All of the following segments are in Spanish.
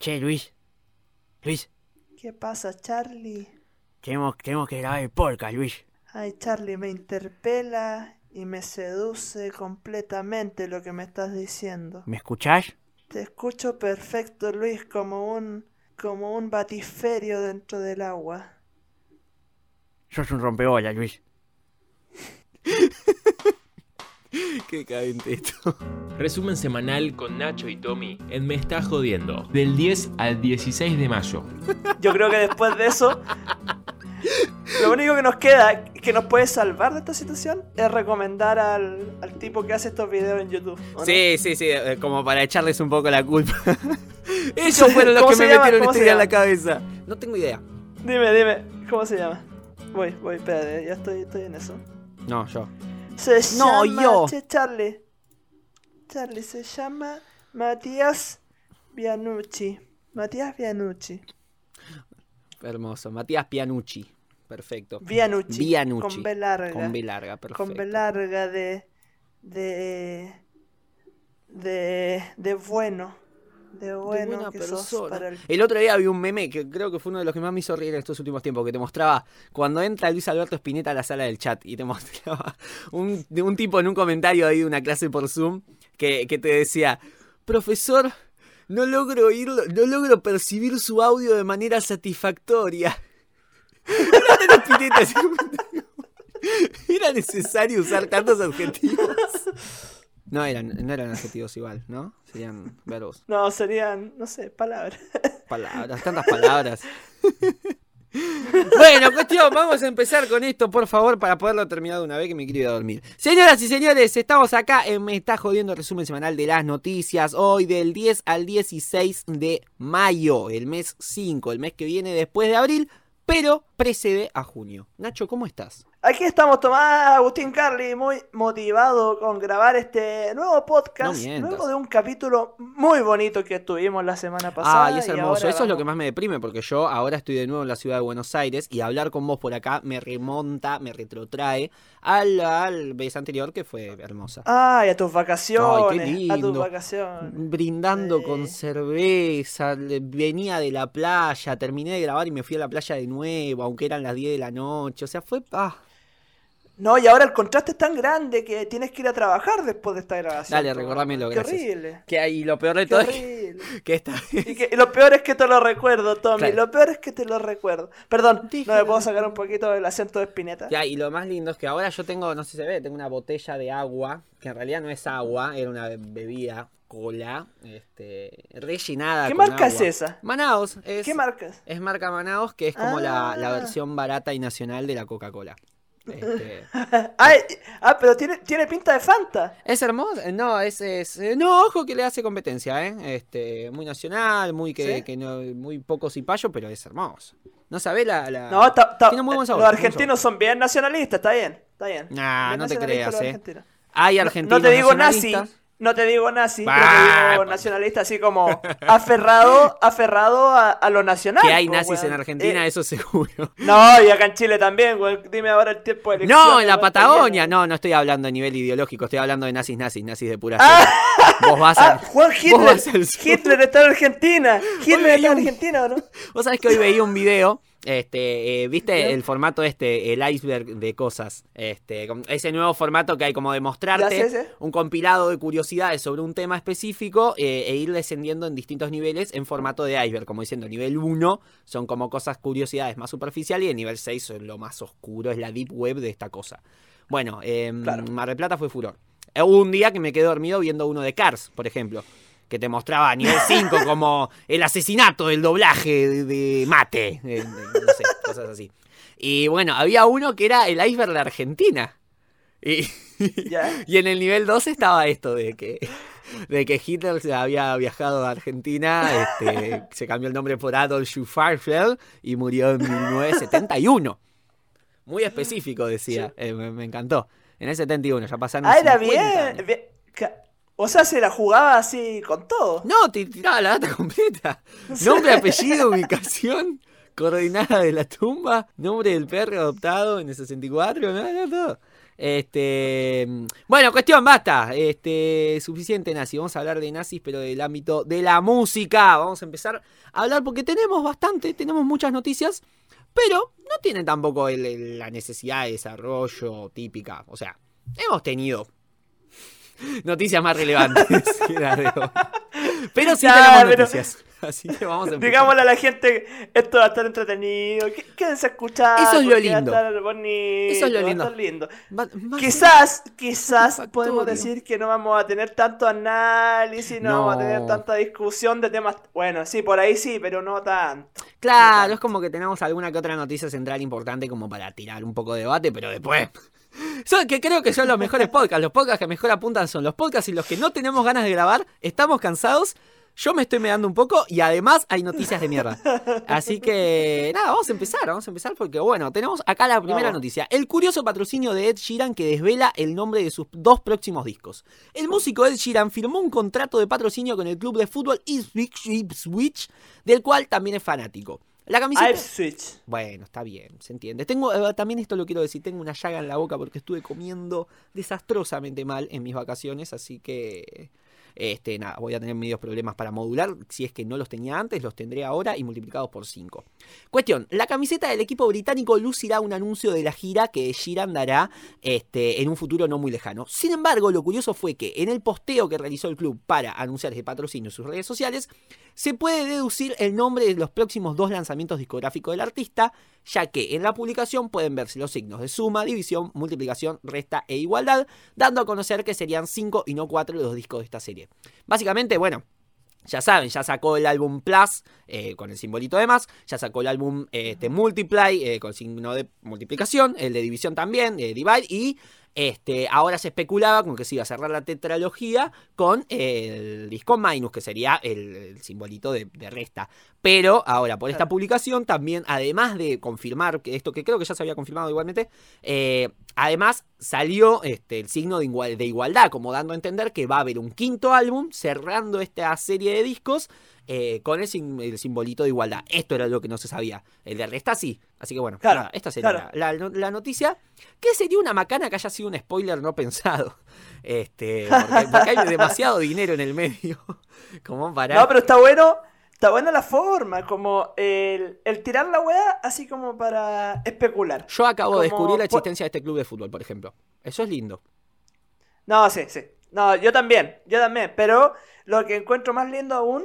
Che, Luis. Luis, ¿Qué pasa, Charlie? tenemos, tenemos que grabar el podcast, Luis. Ay, Charlie, me interpela y me seduce completamente lo que me estás diciendo. ¿Me escuchás? Te escucho perfecto, Luis, como un como un batisferio dentro del agua. Sos un rompebolas, Luis. Qué esto. Resumen semanal con Nacho y Tommy en Me Está Jodiendo, del 10 al 16 de mayo. Yo creo que después de eso, lo único que nos queda, que nos puede salvar de esta situación, es recomendar al, al tipo que hace estos videos en YouTube. ¿o no? Sí, sí, sí, eh, como para echarles un poco la culpa. Ellos fueron los ¿Cómo que me llama? metieron ¿Cómo esta se idea en la cabeza. No tengo idea. Dime, dime, ¿cómo se llama? Voy, voy, espérate, ya estoy, estoy en eso. No, yo. Se No, llama... yo. Che, Charlie. Charlie, se llama Matías Bianucci. Matías Bianucci. Hermoso. Matías Pianucci. Perfecto. Bianucci. Bianucci. Con B larga. Con B larga, perfecto. Con B larga de. de. de. de bueno. De De bueno buena que sos persona. para el. El otro día vi un meme que creo que fue uno de los que más me hizo reír en estos últimos tiempos, que te mostraba cuando entra Luis Alberto Spinetta a la sala del chat y te mostraba un, de un tipo en un comentario ahí de una clase por Zoom que, que te decía, profesor, no logro oírlo, no logro percibir su audio de manera satisfactoria. Era necesario usar tantos adjetivos. No eran, no eran adjetivos igual, ¿no? Serían verbos. No, serían, no sé, palabras. Palabras, tantas palabras. bueno, cuestión, vamos a empezar con esto, por favor, para poderlo terminar de una vez que me quiero ir a dormir. Señoras y señores, estamos acá en Me Está Jodiendo, resumen semanal de las noticias, hoy del 10 al 16 de mayo, el mes 5, el mes que viene después de abril, pero precede a junio. Nacho, ¿cómo estás? Aquí estamos Tomás Agustín Carli, muy motivado con grabar este nuevo podcast. No luego de un capítulo muy bonito que tuvimos la semana pasada. Ah, y es hermoso. Eso es lo que más me deprime, porque yo ahora estoy de nuevo en la ciudad de Buenos Aires y hablar con vos por acá me remonta, me retrotrae al, al vez anterior que fue hermosa. Ay, a tus vacaciones. Ay, qué A tus lindo. vacaciones. Brindando Sí. con cerveza, venía de la playa, terminé de grabar y me fui a la playa de nuevo, aunque eran las 10 de la noche. O sea, fue. Ah, No, y ahora el contraste es tan grande que tienes que ir a trabajar después de esta grabación. Dale, recordámelo, Qué gracias. horrible. que ahí lo peor de Qué todo es que, horrible. que esta Y, que- y lo peor es que te lo recuerdo, Tommy. Claro. Lo peor es que te lo recuerdo. Perdón, ¿no me puedo sacar un poquito del acento de Spinetta? Ya, y lo más lindo es que ahora yo tengo, no sé si se ve, tengo una botella de agua, que en realidad no es agua, era una bebida, cola, este, rellenada ¿Qué con marca es esa? Manaos, es, ¿Qué marcas? es marca Manaos, que es como la, la Ah. versión barata y nacional de la Coca-Cola. Este, Ay, ah, pero tiene, tiene pinta de Fanta. ¿Es hermoso? No, es, es- No, ojo que le hace competencia, ¿eh? Este, muy nacional, muy que, ¿Sí? que no, muy poco cipayo, pero es hermoso. No sabe la. la- No, está, está- Tiene muy buen sabor, los argentinos son bien nacionalistas, está bien, está bien. Nah, Bien no te creas, eh. Hay No- argentinos No te digo nazi, nacionalistas. No te digo nazi, pero Bah, te digo pues. nacionalista así como aferrado, aferrado a, a lo nacional. Que hay po, nazis en weón. Argentina, Eh, eso seguro. No, y acá en Chile también, güey. Dime ahora el tiempo de No, elecciones, en la Patagonia. No, no estoy hablando a nivel ideológico, estoy hablando de nazis, nazis, nazis de pura Ah. Vos vas Ah, a. Juan vos Hitler. Hitler está en Argentina. Hitler está en Argentina, ¿o no? Vos sabés que hoy veía un video. Este, eh, ¿viste el formato este, el iceberg de cosas? Este, ese nuevo formato que hay como de mostrarte Ya sé, sé. un compilado de curiosidades sobre un tema específico eh, e ir descendiendo en distintos niveles en formato de iceberg. Como diciendo, nivel 1 son como cosas, curiosidades más superficiales y el nivel 6 son lo más oscuro, es la deep web de esta cosa. Bueno, eh, Claro. Mar del Plata fue furor. Eh, Hubo un día que me quedé dormido viendo uno de Cars, por ejemplo. Que te mostraba a nivel 5 como el asesinato del doblaje de, de mate. eh, de- no sé, cosas así. Y bueno, había uno que era el iceberg de Argentina. Y, Ya. y en el nivel 2 estaba esto de que, de que Hitler se había viajado a Argentina, este, se cambió el nombre por Adolf Schwarzfeld y murió en 1971. Muy específico, decía. Eh, me, me encantó. En el 71, ya pasaron Ah, era 50 bien. años. bien. O sea, se la jugaba así con todo. No, te tiraba la data completa. Nombre, apellido, ubicación, coordenada de la tumba, nombre del perro adoptado en el 64, no, no, todo. Este, bueno, cuestión, basta. Este, suficiente nazi. Vamos a hablar de nazis, pero del ámbito de la música. Vamos a empezar a hablar porque tenemos bastante, tenemos muchas noticias, pero no tienen tampoco el- el- la necesidad de desarrollo típica. O sea, hemos tenido noticias más relevantes. pero sí tenemos pero- noticias. Así que vamos a empezar. Digámosle a la gente, esto va a estar entretenido. qu- Quédense a escuchar. Eso es lo lindo. Va a estar bonito. Eso es lo va a lindo. estar lindo. Va- Quizás, quizás podemos decir que no vamos a tener tanto análisis, no, No. vamos a tener tanta discusión de temas. Bueno, sí, por ahí sí, pero no tanto. Claro, tanto. es como que tenemos alguna que otra noticia central importante como para tirar un poco de debate, pero después. Son, que creo que son los mejores podcasts. Los podcasts que mejor apuntan son los podcasts y los que no tenemos ganas de grabar, estamos cansados. Yo me estoy meando un poco y además hay noticias de mierda. Así que nada, vamos a empezar, vamos a empezar porque bueno, tenemos acá la primera noticia. El curioso patrocinio de Ed Sheeran que desvela el nombre de sus dos próximos discos. El músico Ed Sheeran firmó un contrato de patrocinio con el club de fútbol Ipswich, Ipswich, del cual también es fanático. La camiseta... Ipswich. Bueno, está bien, se entiende. Tengo, eh, también esto lo quiero decir, tengo una llaga en la boca porque estuve comiendo desastrosamente mal en mis vacaciones, así que este, voy a tener medios problemas para modular. Si es que no los tenía antes, los tendré ahora y multiplicados por 5. Cuestión, la camiseta del equipo británico lucirá un anuncio de la gira que Sheeran dará este, en un futuro no muy lejano. Sin embargo, lo curioso fue que en el posteo que realizó el club para anunciar ese patrocinio en sus redes sociales, se puede deducir el nombre de los próximos dos lanzamientos discográficos del artista, ya que en la publicación pueden verse los signos de suma, división, multiplicación, resta e igualdad, dando a conocer que serían 5 y no 4 los discos de esta serie. Básicamente, bueno, ya saben, ya sacó el álbum Plus eh, con el simbolito de más, ya sacó el álbum eh, este, Multiply eh, con signo de multiplicación, el de división también, eh, Divide, y este, ahora se especulaba con que se iba a cerrar la tetralogía con el disco Minus, que sería el, el simbolito de, de resta. Pero ahora, por esta publicación, también, además de confirmar que esto que creo que ya se había confirmado igualmente, eh, además salió este, el signo de, igual- de igualdad, como dando a entender que va a haber un quinto álbum cerrando esta serie de discos eh, con el, sim- el simbolito de igualdad. Esto era lo que no se sabía. El de resta sí. Así que bueno, Claro, nada, esta sería claro. la, la- la noticia. Que sería una macana que haya sido un spoiler no pensado. Este, porque, porque hay demasiado dinero en el medio. Como para. No, pero está bueno. Está buena la forma, como el, el tirar la weá así como para especular. Yo acabo de descubrir la existencia de este club de fútbol, por ejemplo. Eso es lindo. No, sí, sí. No, yo también, yo también. Pero lo que encuentro más lindo aún.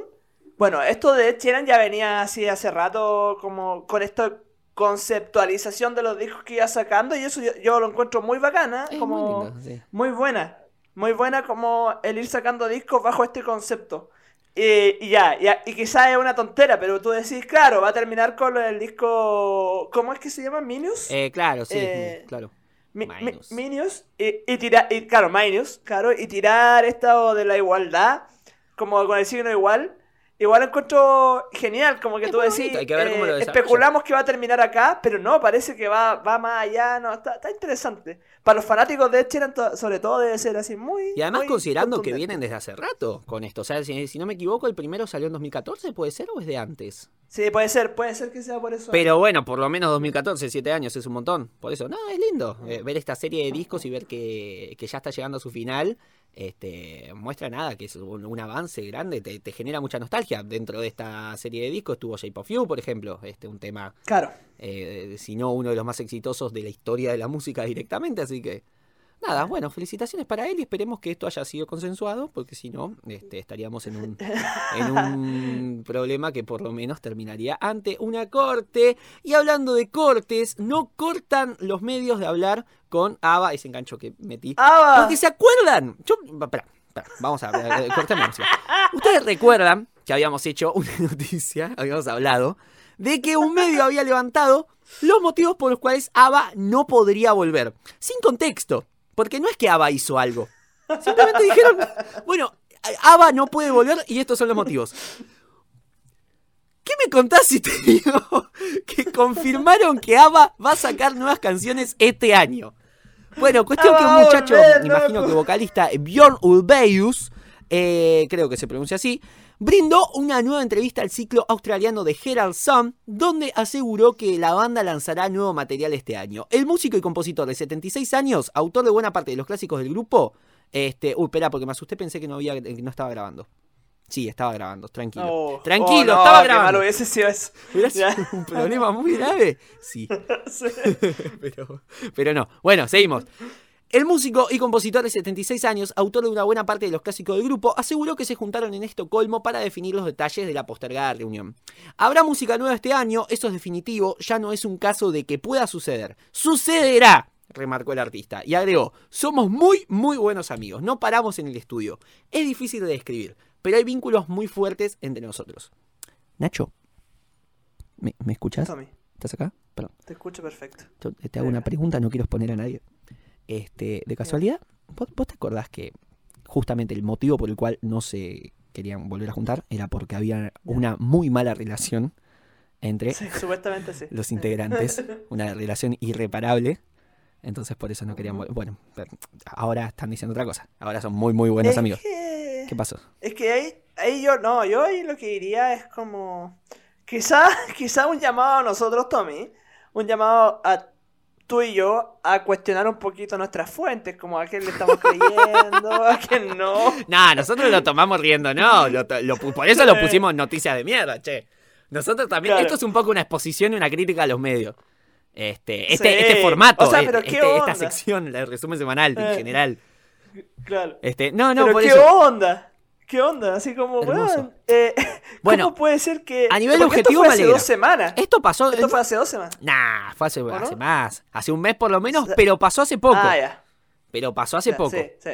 Bueno, esto de Ed Sheeran ya venía así hace rato, como con esta conceptualización de los discos que iba sacando, y eso yo, yo lo encuentro muy bacana, Es como muy lindo, sí. muy buena. Muy buena como el ir sacando discos bajo este concepto. Y, y ya, ya, y quizás es una tontera, pero tú decís, claro, va a terminar con el disco. ¿Cómo es que se llama? ¿Minius? Eh, claro, sí, Eh, claro. Mi- mi- Minus. Minius y, y tirar, y, claro, Minus, claro, y tirar esto de la igualdad, como con el signo igual, igual encuentro genial, como que Es tú decís, bonito, hay que ver cómo lo eh, especulamos que va a terminar acá, pero no, parece que va, va más allá, no, está, está interesante. Para los fanáticos de Ed sobre todo, debe ser así muy... Y además muy considerando que vienen desde hace rato con esto. O sea, si, si no me equivoco, el primero salió en 2014, ¿puede ser o es de antes? Sí, puede ser, puede ser que sea por eso. Pero bueno, por lo menos 2014, 7 años es un montón. Por eso, no, es lindo eh, ver esta serie de discos y ver que, que ya está llegando a su final. Este, muestra nada, que es un, un avance grande, te, te genera mucha nostalgia. Dentro de esta serie de discos estuvo Shape of You, por ejemplo, este, un tema, Claro. eh, si no uno de los más exitosos de la historia de la música directamente, así que nada, bueno, felicitaciones para él y esperemos que esto haya sido consensuado, porque si no, este, estaríamos en un, en un problema que por lo menos terminaría ante una corte. Y hablando de cortes, no cortan los medios de hablar con Ava, ese engancho que metí. Ah, Porque se acuerdan. Yo, espera, espera, vamos a eh, la música. Ustedes recuerdan que habíamos hecho una noticia, habíamos hablado, de que un medio había levantado los motivos por los cuales Ava no podría volver. Sin contexto. Porque no es que Ava hizo algo. Simplemente dijeron, bueno, Ava no puede volver y estos son los motivos. ¿Qué me contás si te digo que confirmaron que Ava va a sacar nuevas canciones este año? Bueno, cuestión Ah, que un va a muchacho, volver, imagino que vocalista, Bjorn Ulvaeus, eh, creo que se pronuncia así, brindó una nueva entrevista al ciclo australiano de Herald Sun, donde aseguró que la banda lanzará nuevo material este año. El músico y compositor de 76 años, autor de buena parte de los clásicos del grupo, este, uy, espera, porque me asusté, pensé que no había, que no estaba grabando. Sí, estaba grabando, tranquilo. Oh, tranquilo, oh, no, estaba grabando. malo hubiese sido eso. ¿Hubiera sido Ya. un problema muy grave? Sí. Sí. pero, pero no. Bueno, seguimos. El músico y compositor de 76 años, autor de una buena parte de los clásicos del grupo, aseguró que se juntaron en Estocolmo para definir los detalles de la postergada reunión. Habrá música nueva este año, eso es definitivo, ya no es un caso de que pueda suceder. ¡Sucederá! remarcó el artista, y agregó, somos muy, muy buenos amigos, no paramos en el estudio. Es difícil de describir, pero hay vínculos muy fuertes entre nosotros. Nacho, ¿me, me escuchas? ¿Estás acá? Perdón. te escucho perfecto. Yo te hago una pregunta, no quiero exponer a nadie. Este, de casualidad, ¿vos, vos te acordás que justamente el motivo por el cual no se querían volver a juntar era porque había una muy mala relación entre Sí, supuestamente sí. los integrantes, una relación irreparable. Entonces por eso no querían volver. Bueno, pero ahora están diciendo otra cosa. Ahora son muy, muy buenos es amigos. Que... ¿Qué pasó? Es que ahí, ahí yo, no, yo ahí lo que diría es como, quizá, quizá un llamado a nosotros, Tommy, un llamado a tú y yo a cuestionar un poquito nuestras fuentes, como a quién le estamos creyendo, a quién no. No, nosotros lo tomamos riendo, no. lo lo por eso lo pusimos noticias de mierda, che. Nosotros también. Claro. Esto es un poco una exposición y una crítica a los medios. Este, este, Sí. este formato, O sea, ¿qué este- esta sección, el resumen semanal en Eh, general. Claro. Este, no, no, Pero por qué eso. onda, qué onda, así como, weón, eh, Bueno, ¿cómo puede ser que... a nivel objetivo esto fue hace dos semanas. Esto pasó. Esto fue hace dos semanas. Nah, fue hace, no? más. Hace un mes por lo menos, pero pasó hace poco. Ah, ya. Pero pasó hace Ya, poco. Sí, sí.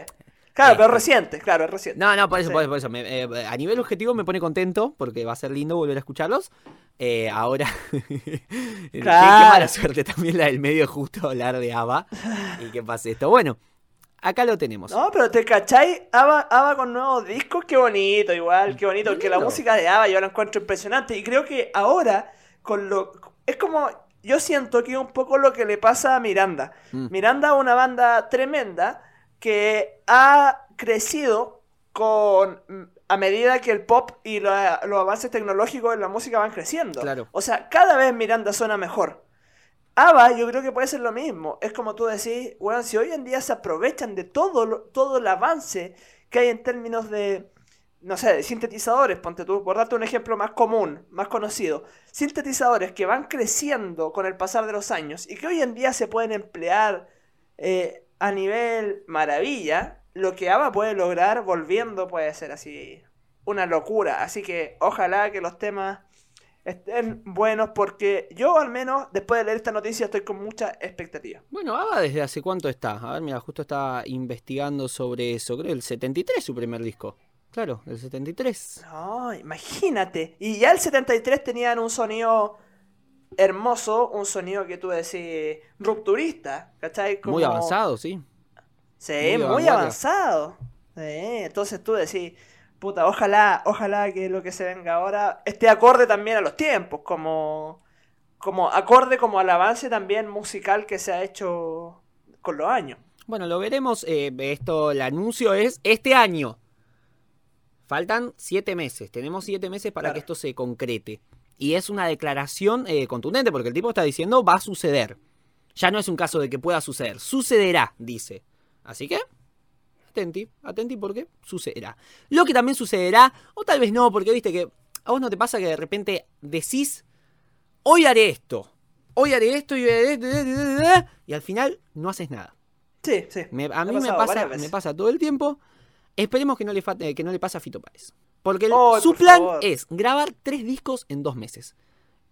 Claro, pero Este. reciente, claro, es reciente. No, no, por eso, Sí. por eso, por eso. Me- eh, a nivel objetivo me pone contento porque va a ser lindo volver a escucharlos. Eh, ahora, qué, qué Claro. mala suerte también la del medio justo hablar de ABBA y que pase esto. Bueno, acá lo tenemos. No, pero te cachai, Ava, Ava con nuevos discos, qué bonito, igual, qué bonito, que la música de Ava yo la encuentro impresionante y creo que ahora con lo es como yo siento que es un poco lo que le pasa a Miranda. Mm. Miranda es una banda tremenda que ha crecido con a medida que el pop y la- los avances tecnológicos en la música van creciendo. Claro. O sea, cada vez Miranda suena mejor. ABBA yo creo que puede ser lo mismo. Es como tú decís, weón, si hoy en día se aprovechan de todo, todo el avance que hay en términos de, no sé, de sintetizadores, ponte tú, por darte un ejemplo más común, más conocido. Sintetizadores que van creciendo con el pasar de los años y que hoy en día se pueden emplear eh, a nivel maravilla, lo que ABBA puede lograr volviendo puede ser así una locura. Así que ojalá que los temas estén buenos porque yo al menos después de leer esta noticia estoy con mucha expectativa. Bueno, desde hace cuánto está. A ver, mira, justo estaba investigando sobre eso. Creo el 73 su primer disco. Claro, el 73. No, imagínate. Y ya el 73 tenían un sonido hermoso, un sonido que tú decís rupturista, ¿cachai? Como- Muy avanzado, sí. Sí, muy muy, avanzado. Sí, entonces tú decís, puta, ojalá, ojalá que lo que se venga ahora esté acorde también a los tiempos, como, como acorde como al avance también musical que se ha hecho con los años. Bueno, lo veremos. eh, esto, el anuncio es este año. Faltan siete meses. Tenemos siete meses para Claro. que esto se concrete. Y es una declaración eh, contundente porque el tipo está diciendo va a suceder. Ya no es un caso de que pueda suceder. Sucederá, dice. Así que, atenti, atenti porque sucederá. Lo que también sucederá, o tal vez no, porque viste que a vos no te pasa que de repente decís, hoy haré esto. Hoy haré esto y, haré esto, y al final no haces nada. Sí, sí. Me- a mí me pasado pasa, me pasa todo el tiempo. Esperemos que no le, eh, que no le pase a Fito Páez. Porque el- su por plan favor. es grabar tres discos en dos meses.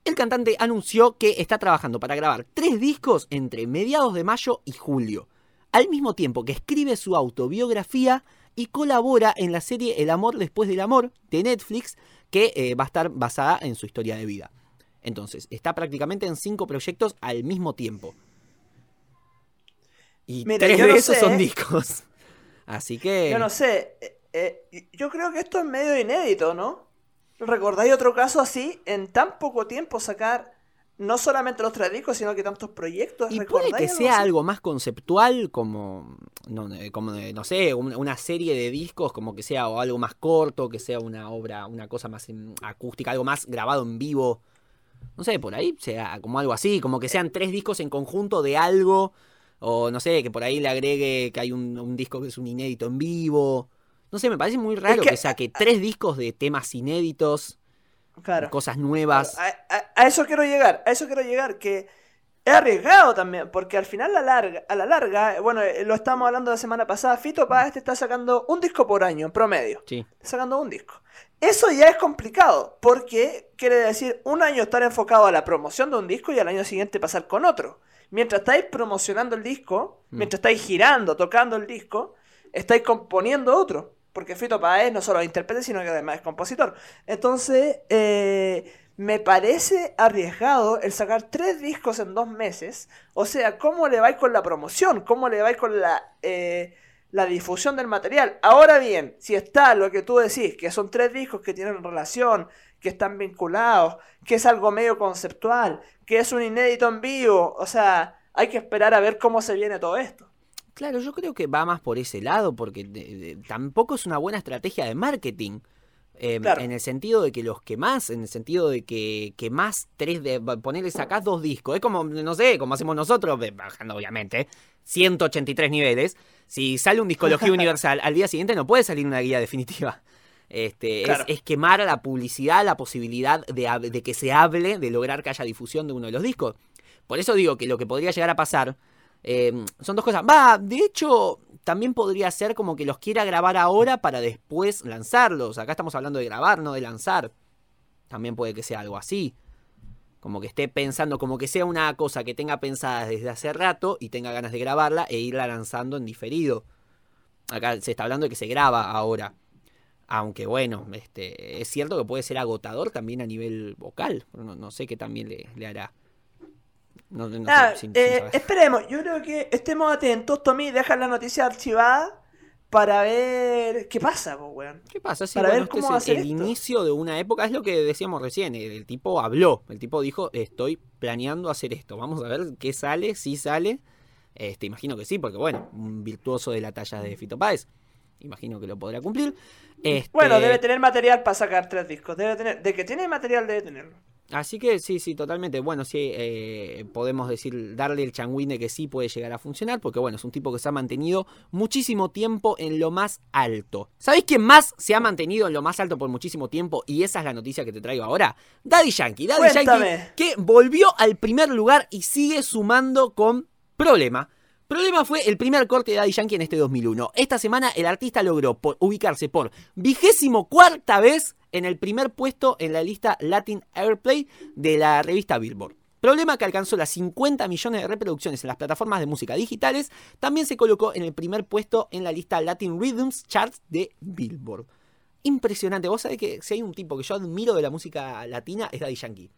El cantante anunció que está trabajando para grabar tres discos entre mediados de mayo y julio. Al mismo tiempo que escribe su autobiografía y colabora en la serie El amor después del amor de Netflix, que eh, va a estar basada en su historia de vida. Entonces, está prácticamente en cinco proyectos al mismo tiempo. Y Mira, tres de no esos sé, son discos. Así que. Yo no sé, eh, eh, yo creo que esto es medio inédito, ¿no? ¿Recordáis otro caso así? En tan poco tiempo sacar no solamente los tres discos, sino que tantos proyectos. Y puede que sea algo más conceptual, como, no, como, no sé, una serie de discos, como que sea algo más corto, que sea una obra, una cosa más acústica, algo más grabado en vivo. No sé, por ahí sea como algo así, como que sean tres discos en conjunto de algo, o no sé, que por ahí le agregue que hay un, disco que es un inédito en vivo. No sé, me parece muy raro que, que saque tres discos de temas inéditos cosas nuevas. A, eso quiero llegar, a eso quiero llegar, que es arriesgado también, porque al final a la larga, a la larga bueno, eh, lo estábamos hablando la semana pasada, Fito Paz te está sacando un disco por año, en promedio. Sí. Está sacando un disco. Eso ya es complicado, porque quiere decir un año estar enfocado a la promoción de un disco y al año siguiente pasar con otro. Mientras estáis promocionando el disco, mm. mientras estáis girando, tocando el disco, estáis componiendo otro. Porque Fito Páez no solo es intérprete, sino que además es compositor. Entonces, eh, me parece arriesgado el sacar tres discos en dos meses. O sea, ¿cómo le vais con la promoción? ¿Cómo le vais con la, eh, la difusión del material? Ahora bien, si está lo que tú decís, que son tres discos que tienen relación, que están vinculados, que es algo medio conceptual, que es un inédito en vivo, o sea, hay que esperar a ver cómo se viene todo esto. Claro, yo creo que va más por ese lado, porque tampoco es una buena estrategia de marketing. Em, en el sentido de que los que más, en el sentido de que, que más tres de ponerle sacás dos discos, es como, no sé, como hacemos nosotros, bajando obviamente, 183 niveles. Si sale un discología universal, al día siguiente no puede salir una guía definitiva. Este, es, quemar a la publicidad la posibilidad de, de que se hable, de lograr que haya difusión de uno de los discos. Por eso digo que lo que podría llegar a pasar Em, son dos cosas. Va, de hecho, también podría ser como que los quiera grabar ahora para después lanzarlos. Acá estamos hablando de grabar, no de lanzar. También puede que sea algo así. Como que esté pensando, como que sea una cosa que tenga pensada desde hace rato y tenga ganas de grabarla e irla lanzando en diferido. Acá se está hablando de que se graba ahora. Aunque bueno, este, es cierto que puede ser agotador también a nivel vocal. No, no sé qué también le, le hará. Ah, eh, esperemos, yo creo que estemos atentos. Tommy, deja la noticia archivada para ver qué pasa, weón. ¿Qué pasa? Sí, para ver cómo es el inicio de una época, es lo que decíamos recién. El, tipo habló, el tipo dijo: Estoy planeando hacer esto. Vamos a ver qué sale, si sale. Este, imagino que sí, porque bueno, un virtuoso de la talla de Fito Páez. Imagino que lo podrá cumplir. Este... Bueno, debe tener material para sacar tres discos. Debe tener, de que tiene material, debe tenerlo. Así que sí, sí, totalmente. Bueno, sí, eh, podemos decir, darle el changuín de que sí puede llegar a funcionar, porque bueno, es un tipo que se ha mantenido muchísimo tiempo en lo más alto. ¿Sabéis quién más se ha mantenido en lo más alto por muchísimo tiempo? Y esa es la noticia que te traigo ahora. Daddy Yankee. Daddy Yankee que volvió al primer lugar y sigue sumando con problema. Problema fue el primer corte de Daddy Yankee en este 2001. Esta semana el artista logró ubicarse por vigésimo cuarta vez en el primer puesto en la lista Latin Airplay de la revista Billboard. Problema que alcanzó las 50 millones de reproducciones en las plataformas de música digitales, también se colocó en el primer puesto en la lista Latin Rhythms Charts de Billboard. Impresionante, vos sabés que si hay un tipo que yo admiro de la música latina es Daddy Yankee.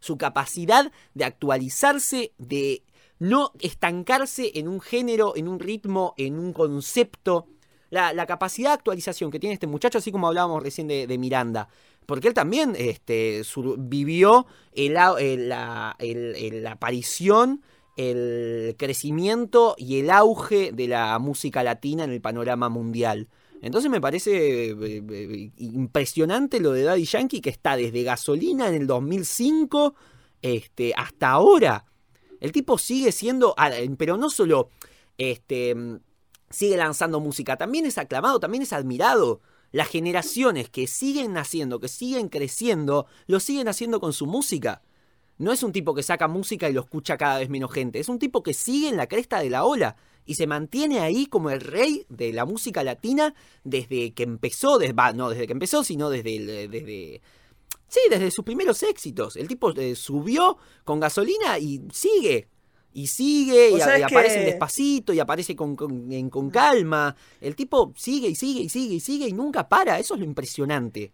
Su capacidad de actualizarse, de no estancarse en un género, en un ritmo, en un concepto, la, capacidad de actualización que tiene este muchacho, así como hablábamos recién de, Miranda. Porque él también este, vivió la, aparición, el crecimiento y el auge de la música latina en el panorama mundial. Entonces me parece eh, eh, impresionante lo de Daddy Yankee, que está desde gasolina en el 2005 este, hasta ahora. El tipo sigue siendo, pero no solo este, sigue lanzando música, también es aclamado, también es admirado. Las generaciones que siguen naciendo, que siguen creciendo, lo siguen haciendo con su música. No es un tipo que saca música y lo escucha cada vez menos gente, es un tipo que sigue en la cresta de la ola y se mantiene ahí como el rey de la música latina desde que empezó, no desde que empezó, sino desde, desde sí, desde sus primeros éxitos. El tipo eh, subió con gasolina y sigue y sigue, y, aparece despacito, y aparece con, con, calma. El tipo sigue y sigue y sigue y sigue y nunca para. Eso es lo impresionante.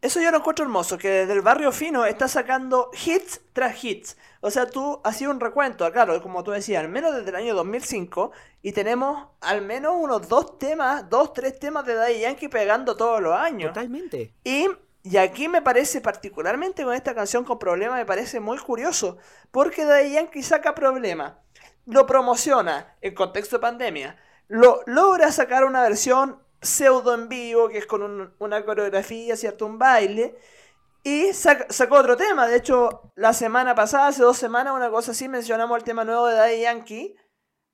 Eso yo lo encuentro hermoso, que desde el barrio fino está sacando hits tras hits. O sea, tú has sido un recuento, claro, como tú decías, al menos desde el año 2005, y tenemos al menos unos dos temas, dos, tres temas de Daddy Yankee pegando todos los años. Totalmente. Y Y aquí me parece, particularmente con esta canción con problema, me parece muy curioso. Porque Daddy Yankee saca problema, lo promociona en contexto de pandemia, lo logra sacar una versión pseudo en vivo, que es con una coreografía, ¿cierto? Un baile. Y sacó otro tema. De hecho, la semana pasada, hace dos semanas, una cosa así, mencionamos el tema nuevo de Daddy Yankee.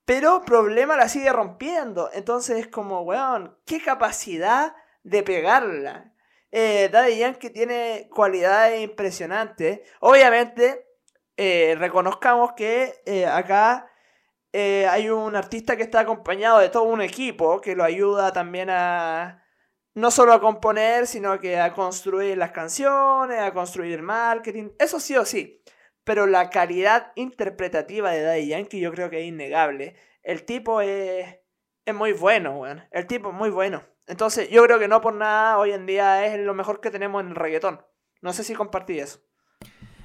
Pero problema la sigue rompiendo. Entonces es como, weón, qué capacidad de pegarla. Eh, Daddy Yankee tiene cualidades impresionantes. Obviamente, eh, reconozcamos que eh, acá hay un artista que está acompañado de todo un equipo que lo ayuda también a no solo a componer, sino que a construir las canciones, a construir el marketing. Eso sí o sí. Pero la calidad interpretativa de Daddy Yankee yo creo que es innegable. El tipo es, es muy bueno, weón. El tipo es muy bueno. Entonces, yo creo que no por nada hoy en día es lo mejor que tenemos en el reggaetón. No sé si compartí eso.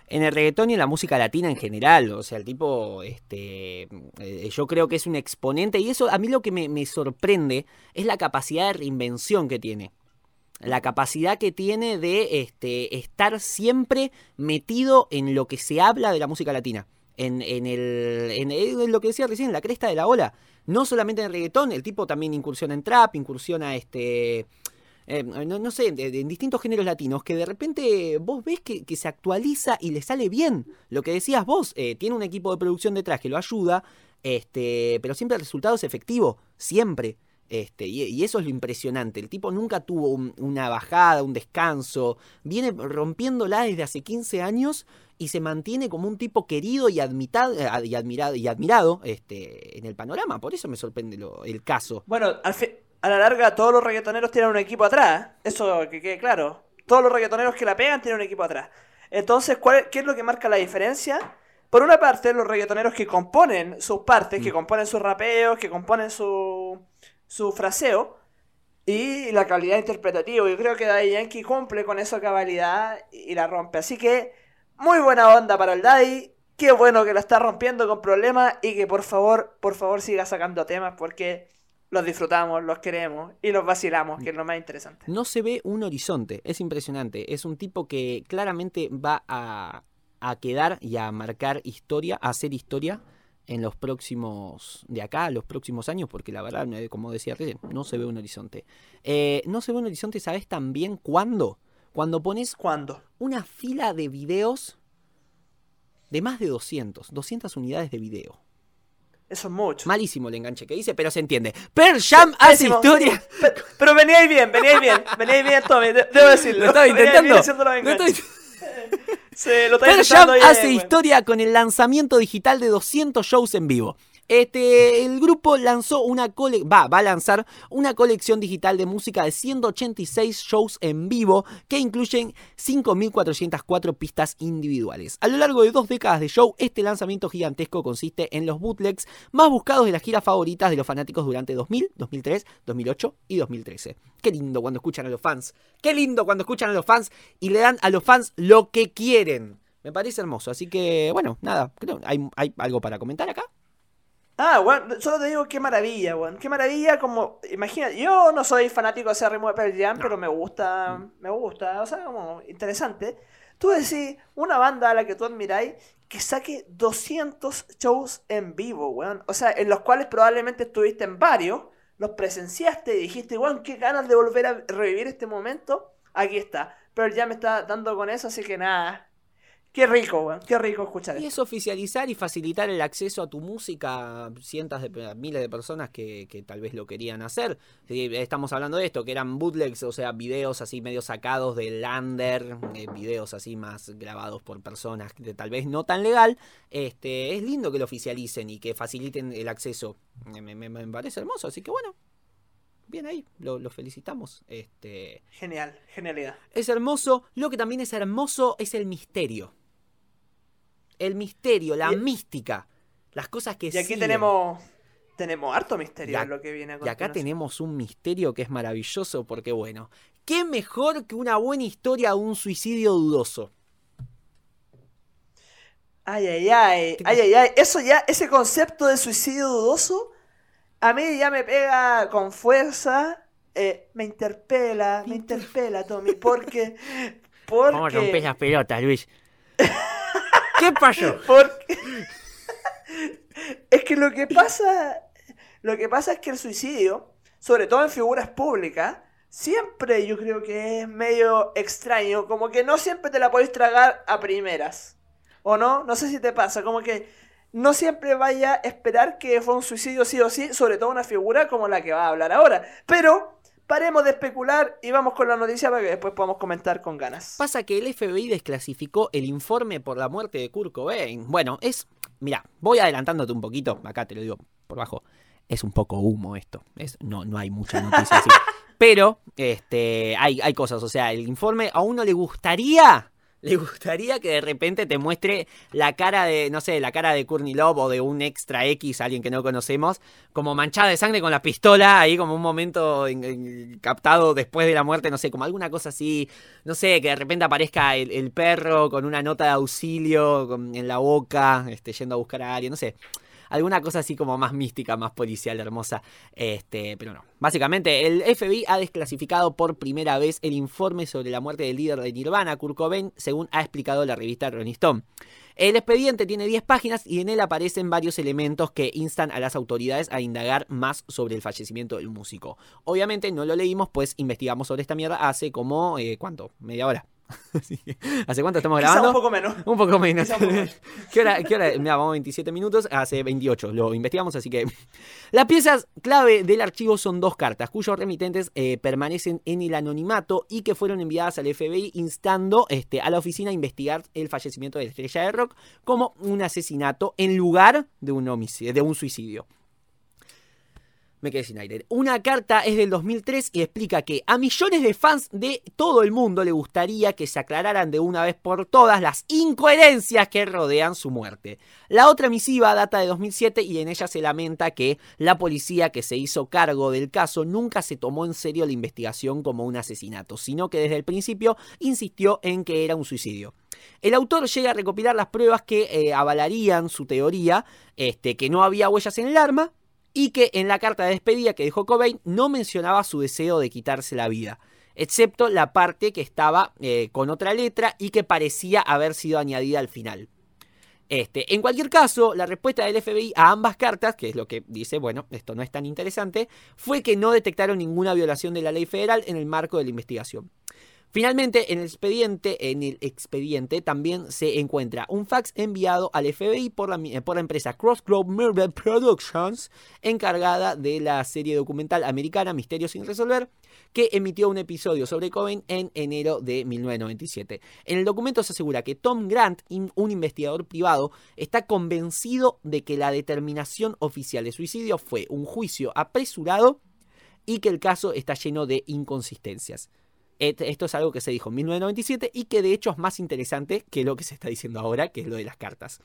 En el reggaetón y en la música latina en general, o sea, el tipo, este, eh, yo creo que es un exponente y eso a mí lo que me, me sorprende es la capacidad de reinvención que tiene la capacidad que tiene de este, estar siempre metido en lo que se habla de la música latina. En, en, el, en, lo que decía recién, en la cresta de la ola no solamente en el reggaetón, el tipo también incursiona en trap, incursiona este... Eh, no, sé, en, distintos géneros latinos, que de repente vos ves que, se actualiza y le sale bien. Lo que decías vos, eh, tiene un equipo de producción detrás que lo ayuda, este, pero siempre el resultado es efectivo, siempre. Este, y, eso es lo impresionante. El tipo nunca tuvo una bajada, un descanso. Viene rompiéndola desde hace 15 años y se mantiene como un tipo querido y, admitado, eh, y admirado, y admirado este, en el panorama. Por eso me sorprende lo, el caso. Bueno, a la larga todos los reggaetoneros tienen un equipo atrás. Eso que quede claro. Todos los reggaetoneros que la pegan tienen un equipo atrás. Entonces, ¿cuál, ¿qué es lo que marca la diferencia? Por una parte, los reggaetoneros que componen sus partes, que mm. componen sus rapeos, que componen su, su fraseo y la calidad interpretativa. Yo creo que Daddy Yankee cumple con esa cabalidad y la rompe. Así que muy buena onda para el Daddy. Qué bueno que lo está rompiendo con problemas y que por favor, por favor siga sacando temas porque los disfrutamos, los queremos y los vacilamos, que es lo más interesante. No se ve un horizonte, es impresionante. Es un tipo que claramente va a, a quedar y a marcar historia, a hacer historia en los próximos, de acá los próximos años, porque la verdad, como decía recién, no se ve un horizonte. Eh, no se ve un horizonte, ¿sabes también cuándo? Cuando pones ¿Cuándo? una fila de videos de más de 200, 200 unidades de video. Eso es mucho. Malísimo el enganche que dice, pero se entiende. Per Jam hace historia. Pero, veníais bien, veníais bien, veníais bien, Tommy, debo decirlo. Lo estaba intentando. Se lo hace historia con el lanzamiento digital de 200 shows en vivo. Este, el grupo lanzó una cole va, va a lanzar una colección digital de música de 186 shows en vivo que incluyen 5.404 pistas individuales. A lo largo de dos décadas de show, este lanzamiento gigantesco consiste en los bootlegs más buscados de las giras favoritas de los fanáticos durante 2000, 2003, 2008 y 2013. Qué lindo cuando escuchan a los fans. Qué lindo cuando escuchan a los fans y le dan a los fans lo que quieren. Me parece hermoso. Así que, bueno, nada, creo, ¿hay, hay algo para comentar acá? Ah, bueno, solo te digo qué maravilla, weón. Qué maravilla, como. Imagina, yo no soy fanático de ritmo de Pearl Jam, pero me gusta. Mm. Me gusta, o sea, como interesante. Tú decís, una banda a la que tú admiráis que saque 200 shows en vivo, weón. O sea, en los cuales probablemente estuviste en varios, los presenciaste y dijiste, weón, qué ganas de volver a revivir este momento. Aquí está. Pearl Jam me está dando con eso, así que nada, Qué rico, weón. Qué rico escuchar Y es oficializar y facilitar el acceso a tu música a cientos de miles de personas que, tal vez lo querían hacer. Estamos hablando de esto, que eran bootlegs, o sea, videos así medio sacados del lander, eh, videos así más grabados por personas de tal vez no tan legal. Este, es lindo que lo oficialicen y que faciliten el acceso. Me, parece hermoso, así que bueno, bien ahí, lo, lo, felicitamos. Este, Genial, genialidad. Es hermoso. Lo que también es hermoso es el misterio el misterio, la mística, las cosas que Y aquí tenemos tenemos harto misterio en lo que viene a Y acá tenemos un misterio que es maravilloso porque bueno, qué mejor que una buena historia de un suicidio dudoso. Ay, ay, ay, ay, ay, ay, eso ya, ese concepto de suicidio dudoso, a mí ya me pega con fuerza eh, me interpela, me interpela, Tommy, porque... porque ¿Cómo rompes las pelotas, Luis? ¿Qué pasó? Porque... es que lo que pasa. Lo que pasa es que el suicidio, sobre todo en figuras públicas, siempre yo creo que es medio extraño. Como que no siempre te la podéis tragar a primeras. ¿O no? No sé si te pasa. Como que no siempre vaya a esperar que fue un suicidio sí o sí, sobre todo una figura como la que va a hablar ahora. Pero paremos de especular y vamos con la noticia para que después podamos comentar con ganas. Pasa que el FBI desclasificó el informe por la muerte de Kurt Cobain. Bueno, es. Mira, voy adelantándote un poquito. Acá te lo digo por bajo. Es un poco humo esto. Es, no, no hay mucha noticia así. Pero, este, hay, hay cosas. O sea, el informe a uno le gustaría le gustaría que de repente te muestre la cara de, no sé, la cara de Courtney Love o de un extra X, alguien que no conocemos, como manchada de sangre con la pistola, ahí como un momento en- en- captado después de la muerte, no sé, como alguna cosa así, no sé, que de repente aparezca el, el perro con una nota de auxilio en la boca, este, yendo a buscar a alguien, no sé. Alguna cosa así como más mística, más policial, hermosa. Este, pero no. Básicamente, el FBI ha desclasificado por primera vez el informe sobre la muerte del líder de Nirvana, Kurt Cobain, según ha explicado la revista Rolling Stone. El expediente tiene 10 páginas y en él aparecen varios elementos que instan a las autoridades a indagar más sobre el fallecimiento del músico. Obviamente no lo leímos, pues investigamos sobre esta mierda hace como, eh, ¿cuánto? Media hora. ¿Hace cuánto estamos Quizá grabando? un poco menos. Un poco menos. Quizá un poco menos. ¿Qué hora? ¿Qué hora? Mira, vamos 27 minutos, hace 28. Lo investigamos, así que. Las piezas clave del archivo son dos cartas, cuyos remitentes eh, permanecen en el anonimato y que fueron enviadas al FBI instando este, a la oficina a investigar el fallecimiento de la estrella de rock como un asesinato en lugar de un homicidio, de un suicidio. Me quedé sin aire. Una carta es del 2003 y explica que a millones de fans de todo el mundo le gustaría que se aclararan de una vez por todas las incoherencias que rodean su muerte. La otra misiva data de 2007 y en ella se lamenta que la policía que se hizo cargo del caso nunca se tomó en serio la investigación como un asesinato, sino que desde el principio insistió en que era un suicidio. El autor llega a recopilar las pruebas que eh, avalarían su teoría, este, que no había huellas en el arma, y que en la carta de despedida que dejó Cobain no mencionaba su deseo de quitarse la vida, excepto la parte que estaba eh, con otra letra y que parecía haber sido añadida al final. Este, en cualquier caso, la respuesta del FBI a ambas cartas, que es lo que dice, bueno, esto no es tan interesante, fue que no detectaron ninguna violación de la ley federal en el marco de la investigación. Finalmente, en el expediente, también se encuentra un fax enviado al FBI por la, mi- por la empresa Cross Globe Murder Productions, encargada de la serie documental americana Misterios sin resolver, que emitió un episodio sobre Cobain en enero de 1997. En el documento se asegura que Tom Grant, un investigador privado, está convencido de que la determinación oficial de suicidio fue un juicio apresurado y que el caso está lleno de inconsistencias. Esto es algo que se dijo en 1997 y que de hecho es más interesante que lo que se está diciendo ahora, que es lo de las cartas.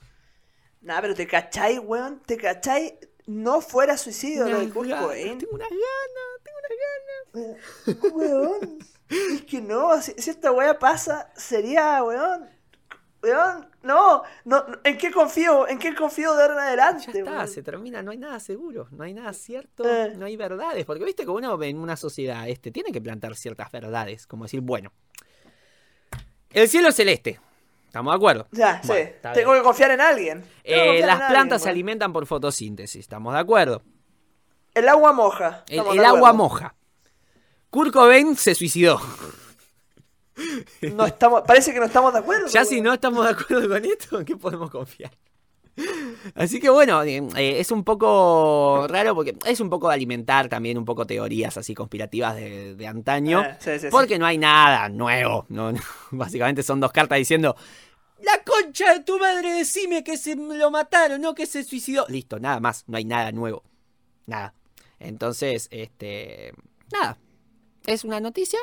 Nah, pero te cachai, weón, te cachai. No fuera suicidio lo de Kurt Cobain. Tengo unas ganas, tengo unas ganas. Weón. Es que no, si, si esta weá pasa, sería, weón. Weón, no, no, ¿en qué confío? ¿En qué confío de ahora en adelante? Ya está, se termina, no hay nada seguro, no hay nada cierto, Eh. no hay verdades. Porque viste que uno en una sociedad este, tiene que plantar ciertas verdades, como decir, bueno, el cielo es celeste. ¿Estamos de acuerdo? Ya, Bueno, sí. Tengo que confiar en alguien. Eh, las en alguien, plantas se alimentan por fotosíntesis, ¿estamos de acuerdo? El agua moja. El, agua moja. Kurt Cobain se suicidó. No estamos, parece que no estamos de acuerdo. Ya si no estamos de acuerdo con esto, ¿en qué podemos confiar? Así que bueno, eh, eh, es un poco raro porque es un poco de alimentar también un poco teorías así conspirativas de, de antaño. Sí, sí, sí. Porque no hay nada nuevo. No, no. Básicamente son dos cartas diciendo: La concha de tu madre, decime que se lo mataron, no que se suicidó. Listo, nada más. No hay nada nuevo. Nada. Entonces, este. Nada. Es una noticia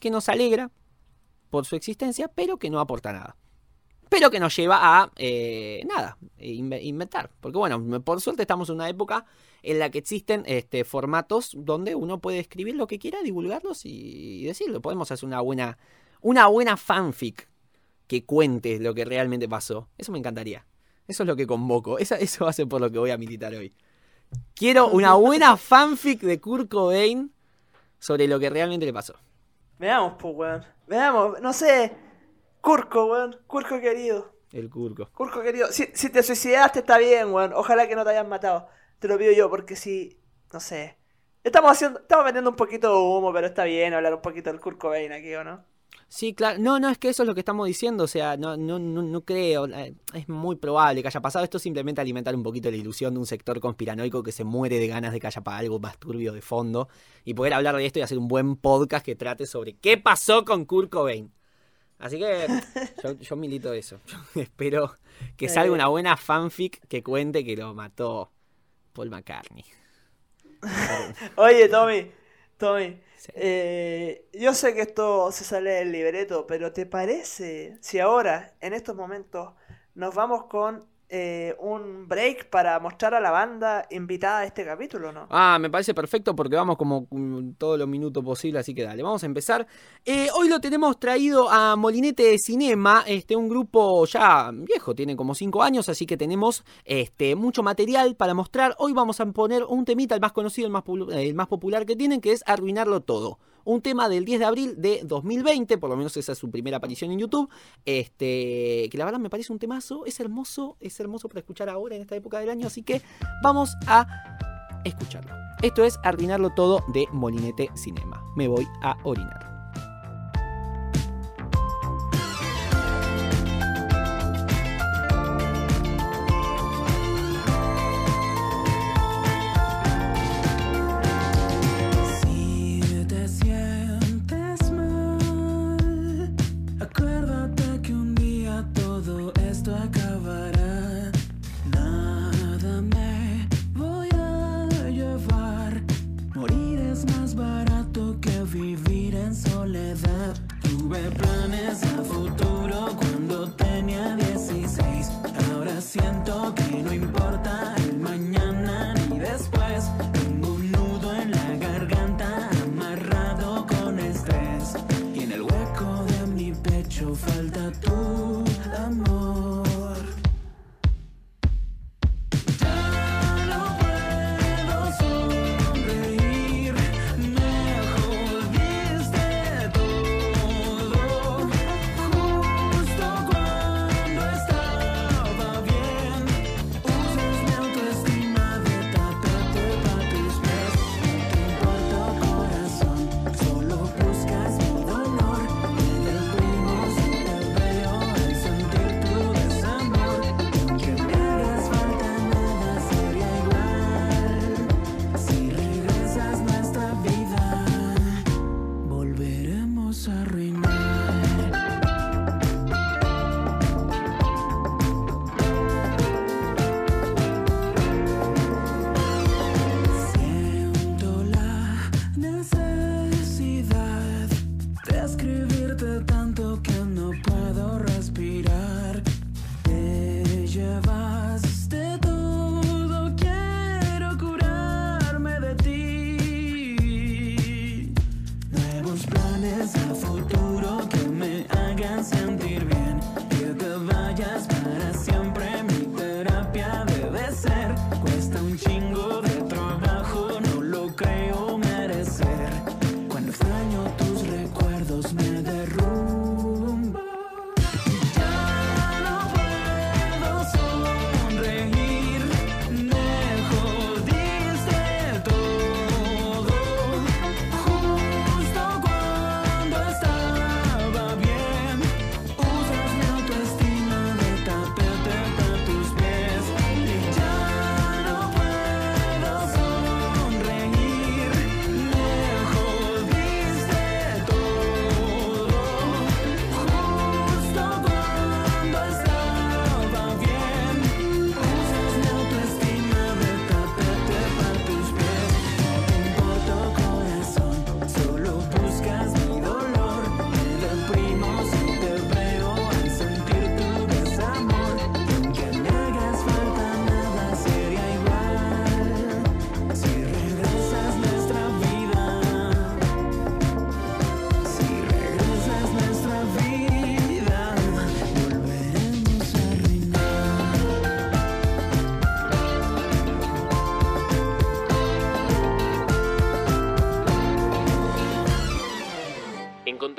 que nos alegra por su existencia, pero que no aporta nada. Pero que nos lleva a eh, nada, inve- inventar. Porque bueno, por suerte estamos en una época en la que existen este, formatos donde uno puede escribir lo que quiera, divulgarlos y, decirlo. Podemos hacer una buena, una buena fanfic que cuente lo que realmente pasó. Eso me encantaría. Eso es lo que convoco. Eso va a ser por lo que voy a militar hoy. Quiero una buena fanfic de Kurt Cobain sobre lo que realmente le pasó. Veamos, pues, weón. Veamos, no sé. Curco, weón. Curco querido. El curco. Curco querido. Si, si te suicidaste está bien, weón. Ojalá que no te hayan matado. Te lo pido yo, porque si. No sé. Estamos haciendo. Estamos vendiendo un poquito de humo, pero está bien hablar un poquito del Kurt Cobain aquí, ¿o no? Sí, claro. No, no, es que eso es lo que estamos diciendo. O sea, no, no, no, no creo. eh, Es muy probable que haya pasado. Esto es simplemente alimentar un poquito la ilusión de un sector conspiranoico que se muere de ganas de que haya algo más turbio de fondo. Y poder hablar de esto y hacer un buen podcast que trate sobre qué pasó con Kurt Cobain. Así que yo, yo milito eso. Yo espero que salga una buena fanfic que cuente que lo mató Paul McCartney. Oye, Tommy. Tommy. Eh, yo sé que esto se sale del libreto, pero ¿te parece si ahora, en estos momentos, nos vamos con eh, un break para mostrar a la banda invitada a este capítulo, ¿no? Ah, me parece perfecto porque vamos como todos los minutos posibles, así que dale, vamos a empezar. Eh, hoy lo tenemos traído a Molinete de Cinema, este, un grupo ya viejo, tiene como 5 años, así que tenemos este, mucho material para mostrar. Hoy vamos a poner un temita, el más conocido, el más, el más popular que tienen, que es Arruinarlo Todo. Un tema del 10 de abril de 2020, por lo menos esa es su primera aparición en YouTube. Este, que la verdad me parece un temazo, es hermoso, es hermoso para escuchar ahora en esta época del año, así que vamos a escucharlo. Esto es Arruinarlo Todo de Molinete Cinema. Me voy a orinar. Tuve planes a futuro cuando tenía 16. Ahora siento que no importa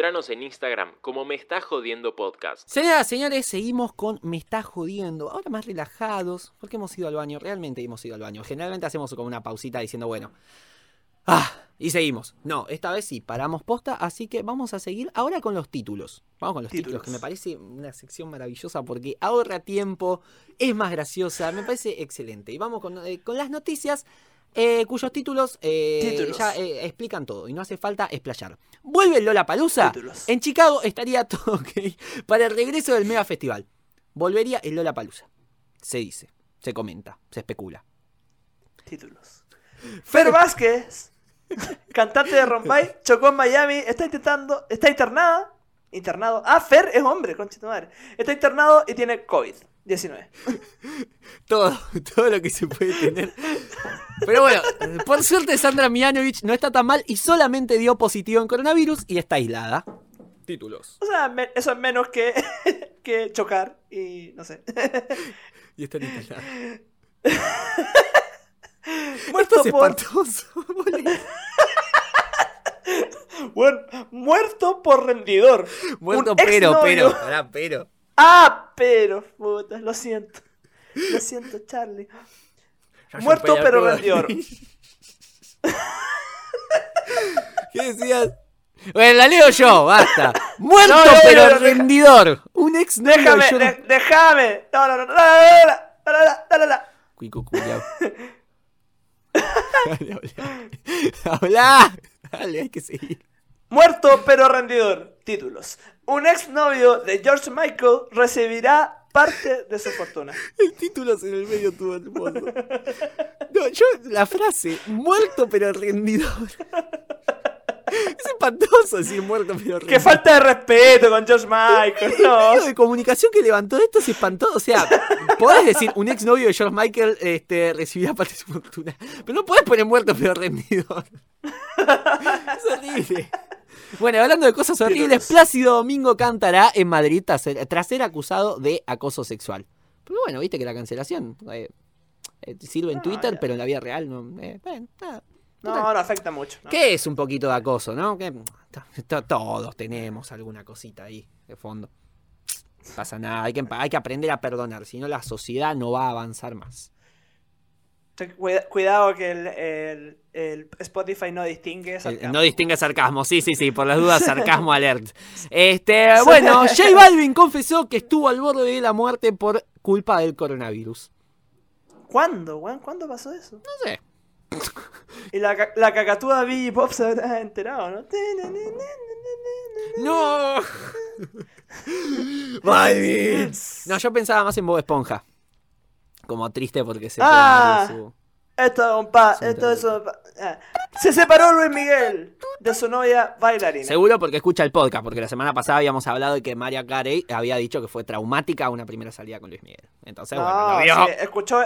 Encontranos en Instagram como Me Está Jodiendo Podcast. Señoras, señores, seguimos con Me está jodiendo. Ahora más relajados, porque hemos ido al baño. Realmente hemos ido al baño. Generalmente hacemos como una pausita diciendo, bueno. Ah, y seguimos. No, esta vez sí, paramos posta, así que vamos a seguir ahora con los títulos. Vamos con los títulos, Títulos. que me parece una sección maravillosa porque ahorra tiempo, es más graciosa, me parece excelente. Y vamos con, eh, con las noticias. Eh, cuyos títulos, eh, Títulos. ya eh, explican todo y no hace falta explayar. Vuelve Lola Palusa. En Chicago estaría todo ok para el regreso del Mega Festival. Volvería el Lola Palusa. Se dice, se comenta, se especula. Títulos. Fer Vázquez, cantante de Rombay, chocó en Miami, está intentando, está internada, internado. Ah, Fer es hombre, concha tu madre. Está internado y tiene COVID-19. Todo, todo lo que se puede tener. Pero bueno, por suerte Sandra Mianovich no está tan mal y solamente dio positivo en coronavirus y está aislada. Títulos. O sea, me- eso es menos que, que chocar y no sé. Y está aislada. Muerto Esto es por, bueno, muerto por rendidor. Muerto, Un pero, pero, pará, pero. Ah, pero, puta, lo siento. Lo siento, Charlie. Muerto pero rendior. ¿Qué decías? Bueno, la leo yo, basta. Muerto pero rendidor. Un ex. Déjame, yo... de, déjame. No, no, no. Cuico culiao. Dale, habla. habla. Dale, hay que seguir. Muerto pero rendidor. Títulos. Un ex novio de George Michael recibirá parte de su fortuna. El título es en el medio tuvo el mundo. No, yo, la frase, muerto pero rendidor. Es espantoso decir muerto pero rendidor. Qué falta de respeto con George Michael. El No. medio de comunicación que levantó esto es espantoso. O sea, podés decir un exnovio de George Michael este, recibirá parte de su fortuna. Pero no podés poner muerto pero rendidor. Es horrible. Bueno, hablando de cosas horribles, Plácido Domingo cantará en Madrid tras ser, tras ser acusado de acoso sexual. Pero bueno, viste que la cancelación eh, eh, sirve en Twitter, ya. pero en la vida real no. eh, bueno, nada. No, no afecta mucho. ¿no? ¿Qué es un poquito de acoso, no? Que to- to- todos tenemos alguna cosita ahí de fondo. No pasa nada, hay que, hay que aprender a perdonar, si no la sociedad no va a avanzar más. Cuidado que el, el- el Spotify no distingue El- sarcasmo. No distingue sarcasmo, sí, sí, sí, por las dudas, sarcasmo alert. Este, bueno, J Balvin confesó que estuvo al borde de la muerte por culpa del coronavirus. ¿Cuándo? ¿Cuándo pasó eso? No sé. Y la, la cacatúa Biggie Pop se habrá enterado, ¿no? ¡No! Balvin. No, yo pensaba más en Bob Esponja. Como triste porque se Ah. su- Esto es un pa, Son esto es un pa- ah. Se separó Luis Miguel de su novia bailarina. Seguro porque escucha el podcast, porque la semana pasada habíamos hablado de que María Carey había dicho que fue traumática una primera salida con Luis Miguel. Entonces, bueno, No, lo vio. sí, escuchó,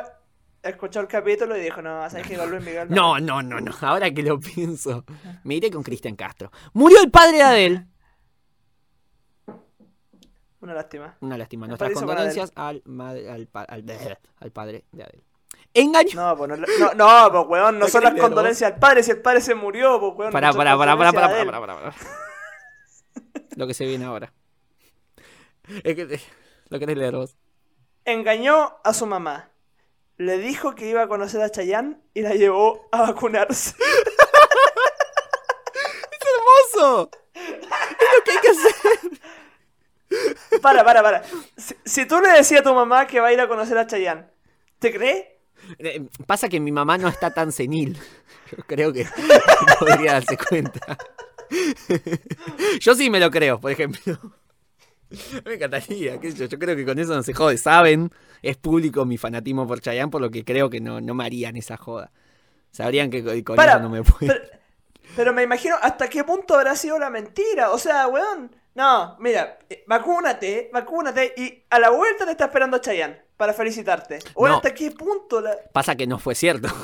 escuchó el capítulo y dijo, no, ¿sabes que con Luis Miguel? No, no, no, no. Ahora que lo pienso. Me iré con Cristian Castro. Murió el padre de Adele. Una lástima. Una lástima. Nuestras condolencias al, madre- al, al, al padre de Adele. Engañó. No, pues no, no, no, pues weón, no ¿No son las condolencias al padre, si el padre se murió, pues weón. Pará, pará, pará, pará, pará, pará, pará, pará. Lo que se viene ahora. Es que, lo querés leer vos. Engañó a su mamá. Le dijo que iba a conocer a Chayanne y la llevó a vacunarse. ¡Hermoso! Es lo que hay que hacer. Para, para, para. Si, si tú le decías a tu mamá que va a ir a conocer a Chayanne, ¿te crees? Eh, Pasa que mi mamá no está tan senil. Yo creo que podría darse cuenta. Yo sí me lo creo, por ejemplo. Me encantaría, qué sé yo, yo creo que con eso no se jode. Saben, es público mi fanatismo por Chayanne, por lo que creo que no, no me harían esa joda. Sabrían que con Para, eso no me puedo. pero, pero me imagino hasta qué punto habrá sido la mentira. O sea, weón. No, mira, eh, vacúnate, vacúnate y a la vuelta te está esperando Chayanne para felicitarte. O No. hasta qué punto la... Pasa que no fue cierto.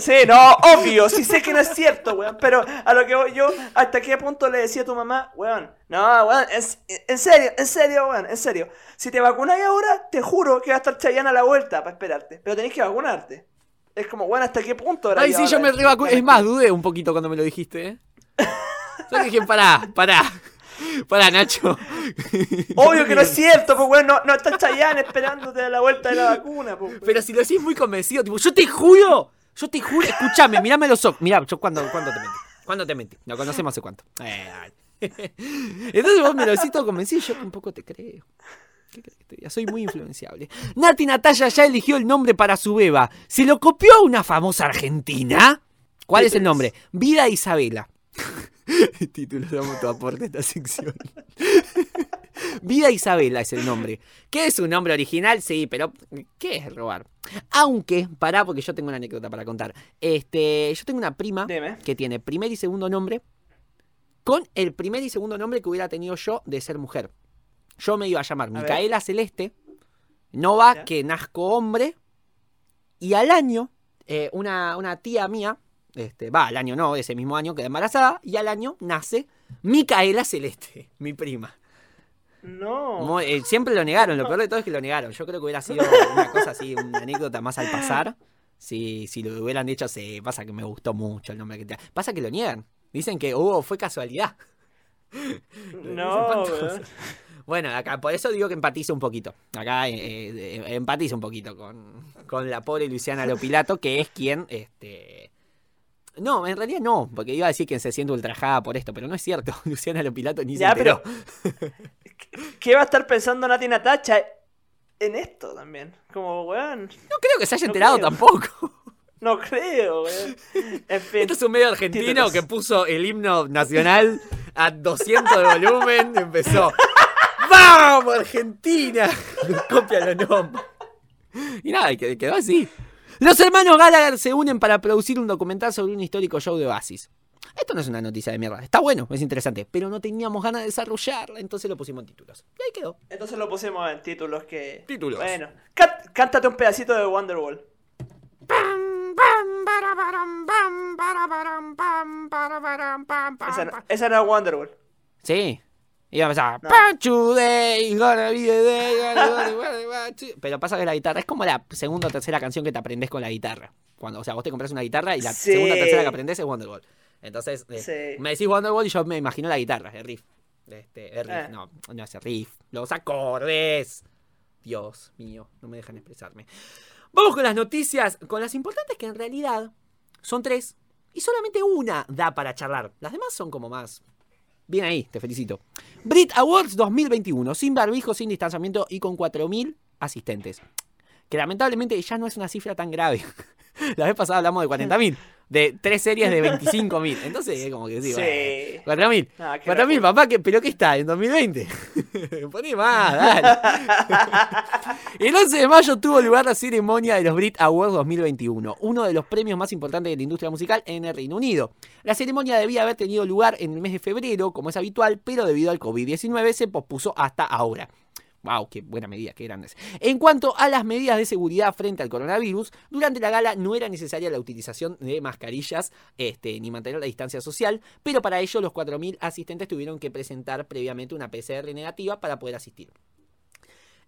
Sí, no, obvio, sí sé que no es cierto, weón, pero a lo que voy yo, ¿hasta qué punto le decía a tu mamá, weón? No, weón, es- en serio, en serio, weón, en serio. Si te vacunáis ahora, te juro que va a estar Chayanne a la vuelta para esperarte, pero tenés que vacunarte. Es como, weón, ¿hasta qué punto habrá Ay, sí, yo me revacuné. la Es más, dudé un poquito cuando me lo dijiste, ¿eh? Yo dije, pará, pará. Pará, Nacho. Obvio que no es cierto, pues weón, no, no está Chayanne esperándote a la vuelta de la vacuna, pues. Pero si lo decís muy convencido, tipo, yo te juro, yo te juro, escúchame, mirame los ojos. Mirá, yo cuando, cuando te mentí. ¿Cuándo te mentí? Nos conocemos hace cuánto. Eh. Entonces vos me lo decís todo convencido, yo un poco te creo. ¿Qué crees que te diga? Soy muy influenciable. Nati Natalia ya eligió el nombre para su beba. ¿Se lo copió a una famosa argentina? ¿Cuál es el nombre? Vida Isabela. Título de tu aporte a esta sección. Vida Isabela es el nombre. ¿Qué es un nombre original? Sí, pero ¿qué es robar? Aunque, pará, porque yo tengo una anécdota para contar. Este, yo tengo una prima que tiene primer y segundo nombre con el primer y segundo nombre que hubiera tenido yo de ser mujer. Yo me iba a llamar. Micaela Celeste, Nova, Ya. que nazco hombre, y al año, eh, una, una tía mía, este, va, al año no, ese mismo año queda embarazada, y al año nace Micaela Celeste, mi prima. No. Eh, siempre lo negaron, lo peor de todo es que lo negaron. Yo creo que hubiera sido una cosa así, una anécdota más al pasar. Si, si lo hubieran dicho, se pasa que me gustó mucho el nombre que te Pasa que lo niegan. Dicen que hubo, fue casualidad. No. Bueno, acá, por eso digo que empatizo un poquito. Acá eh, eh, empatizo un poquito con, con la pobre Luciana Lopilato, que es quien, este... No, en realidad no, porque iba a decir que se siente ultrajada por esto, pero no es cierto. Luciana Lopilato ni Ya, se enteró. pero. ¿Qué va a estar pensando Nati Natacha en esto también? Como, weón. No creo que se haya No enterado creo. tampoco. No creo, weón. En fin. Esto es un medio argentino que puso el himno nacional a 200 de volumen y empezó. ¡Vamos, Argentina! Copia los nombres. Y nada, que- quedó así. Los hermanos Gallagher se unen para producir un documental sobre un histórico show de Oasis. Esto no es una noticia de mierda. Está bueno, es interesante. Pero no teníamos ganas de desarrollarla, entonces lo pusimos en títulos. Y ahí quedó. Entonces lo pusimos en títulos que. Títulos. Bueno. Cá- Cántate un pedacito de Wonderwall. Esa esa no es Wonderwall. Sí. Y iba a empezar. Pero pasa que la guitarra es como la segunda o tercera canción que te aprendes con la guitarra. Cuando, o sea, vos te compras una guitarra y la Sí. segunda o tercera que aprendes es Wonderwall. Entonces, eh, Sí. me decís Wonderwall y yo me imagino la guitarra, el riff. Este, el riff, Eh. no, no es el riff. Los acordes. Dios mío, no me dejan expresarme. Vamos con las noticias, con las importantes que en realidad son tres y solamente una da para charlar. Las demás son como más. Bien ahí, te felicito. Brit Awards 2021, sin barbijo, sin distanciamiento y con 4.000 asistentes. Que lamentablemente ya no es una cifra tan grave. La vez pasada hablamos de 40.000, de tres series de 25.000. Entonces es como que sí, Sí. bueno, 4.000. Ah, qué 4.000, locura. papá, pero ¿qué está? ¿En 2020? Poné más, dale. El 11 de mayo tuvo lugar la ceremonia de los Brit Awards 2021, uno de los premios más importantes de la industria musical en el Reino Unido. La ceremonia debía haber tenido lugar en el mes de febrero, como es habitual, pero debido al COVID-19 se pospuso hasta ahora. Wow, qué buena medida, qué grandes. En cuanto a las medidas de seguridad frente al coronavirus, durante la gala no era necesaria la utilización de mascarillas este, ni mantener la distancia social, pero para ello los 4.000 asistentes tuvieron que presentar previamente una PCR negativa para poder asistir.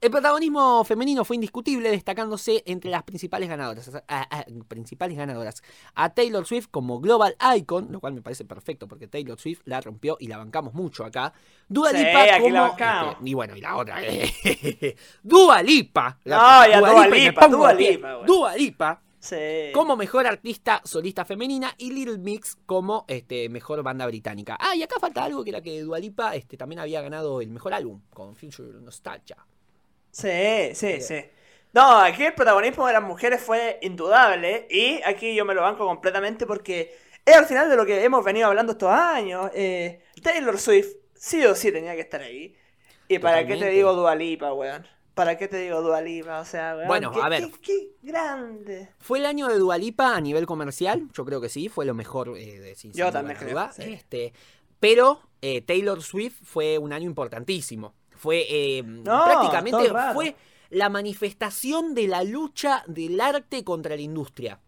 El protagonismo femenino fue indiscutible, destacándose entre las principales ganadoras, a, a- principales ganadoras a Taylor Swift como Global Icon, lo cual me parece perfecto porque Taylor Swift la rompió y la bancamos mucho acá. Dua Sí, Lipa aquí como, la este, y bueno, y la otra. Dua Lipa. No, ya Dua Lipa, Dua. Lipa, güey. Dua Lipa Sí. como mejor artista solista femenina y Little Mix como este, mejor banda británica. Ah, y acá falta algo que era que Dua Lipa este, también había ganado el mejor álbum con Future Nostalgia. Sí, sí, sí. No, aquí el protagonismo de las mujeres fue indudable y aquí yo me lo banco completamente porque es al final de lo que hemos venido hablando estos años. eh, Taylor Swift sí o sí tenía que estar ahí. ¿Y para qué te digo Dualipa, weón? ¿Para qué te digo Dualipa? O sea, weón. Bueno, qué- a ver. Qué, qué grande. ¿Fue el año de Dualipa a nivel comercial? Yo creo que sí, fue lo mejor eh, de sin Yo también creo, sí. Este, pero eh, Taylor Swift fue un año importantísimo. Fue eh, No, prácticamente fue la manifestación de la lucha del arte contra la industria.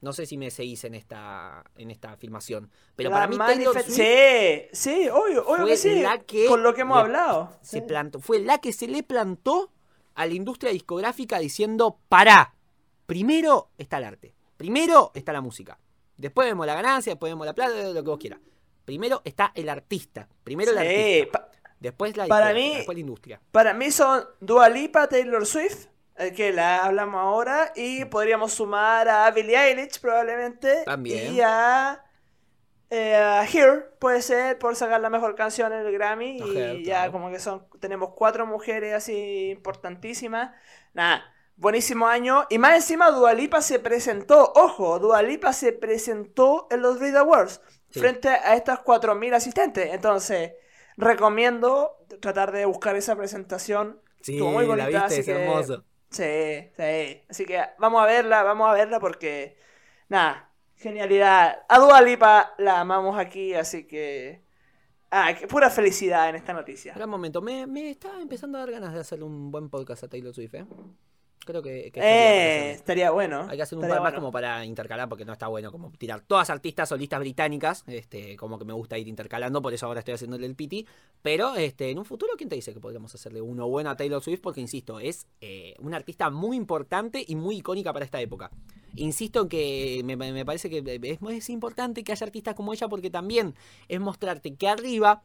No sé si me seguís en esta, en esta afirmación. Pero La para mí Taylor Swift Sí, sí, obvio, obvio fue que sí. la que con lo que hemos le- hablado. se Sí. plantó, fue la que se le plantó a la industria discográfica diciendo, pará, primero está el arte, primero está la música, después vemos la ganancia, después vemos la plata, lo que vos quieras. Primero está el artista. Primero el Sí, artista. Después la, para mí- después la industria. para mí son Dua Lipa, Taylor Swift, eh, que la hablamos ahora, y podríamos sumar a Billie Eilish probablemente. También. Y a, eh, a Here, puede ser, por sacar la mejor canción en el Grammy. Y ya como que son, tenemos cuatro mujeres así importantísimas. Nada, buenísimo año. Y más encima Dua Lipa se presentó, ojo, Dua Lipa se presentó en los Read Awards Sí. frente a estas 4.000 asistentes. Entonces, recomiendo tratar de buscar esa presentación. Sí, Estuvo muy la bonita, viste, así es que- hermoso. Sí, sí. Así que vamos a verla, vamos a verla porque, nada, genialidad. A Dua Lipa la amamos aquí, así que... Ah, que pura felicidad en esta noticia. Gran momento. Me, me está empezando a dar ganas de hacer un buen podcast a Taylor Swift, ¿eh? Creo que, Eh, estaría bueno. Hay que hacer un par más como para intercalar, porque no está bueno como tirar todas artistas solistas británicas, este, como que me gusta ir intercalando, por eso ahora estoy haciéndole el piti. Pero este, en un futuro, ¿quién te dice que podríamos hacerle uno bueno a Taylor Swift? Porque, insisto, es eh, una artista muy importante y muy icónica para esta época. Insisto en que me, me parece que es, es importante que haya artistas como ella, porque también es mostrarte que arriba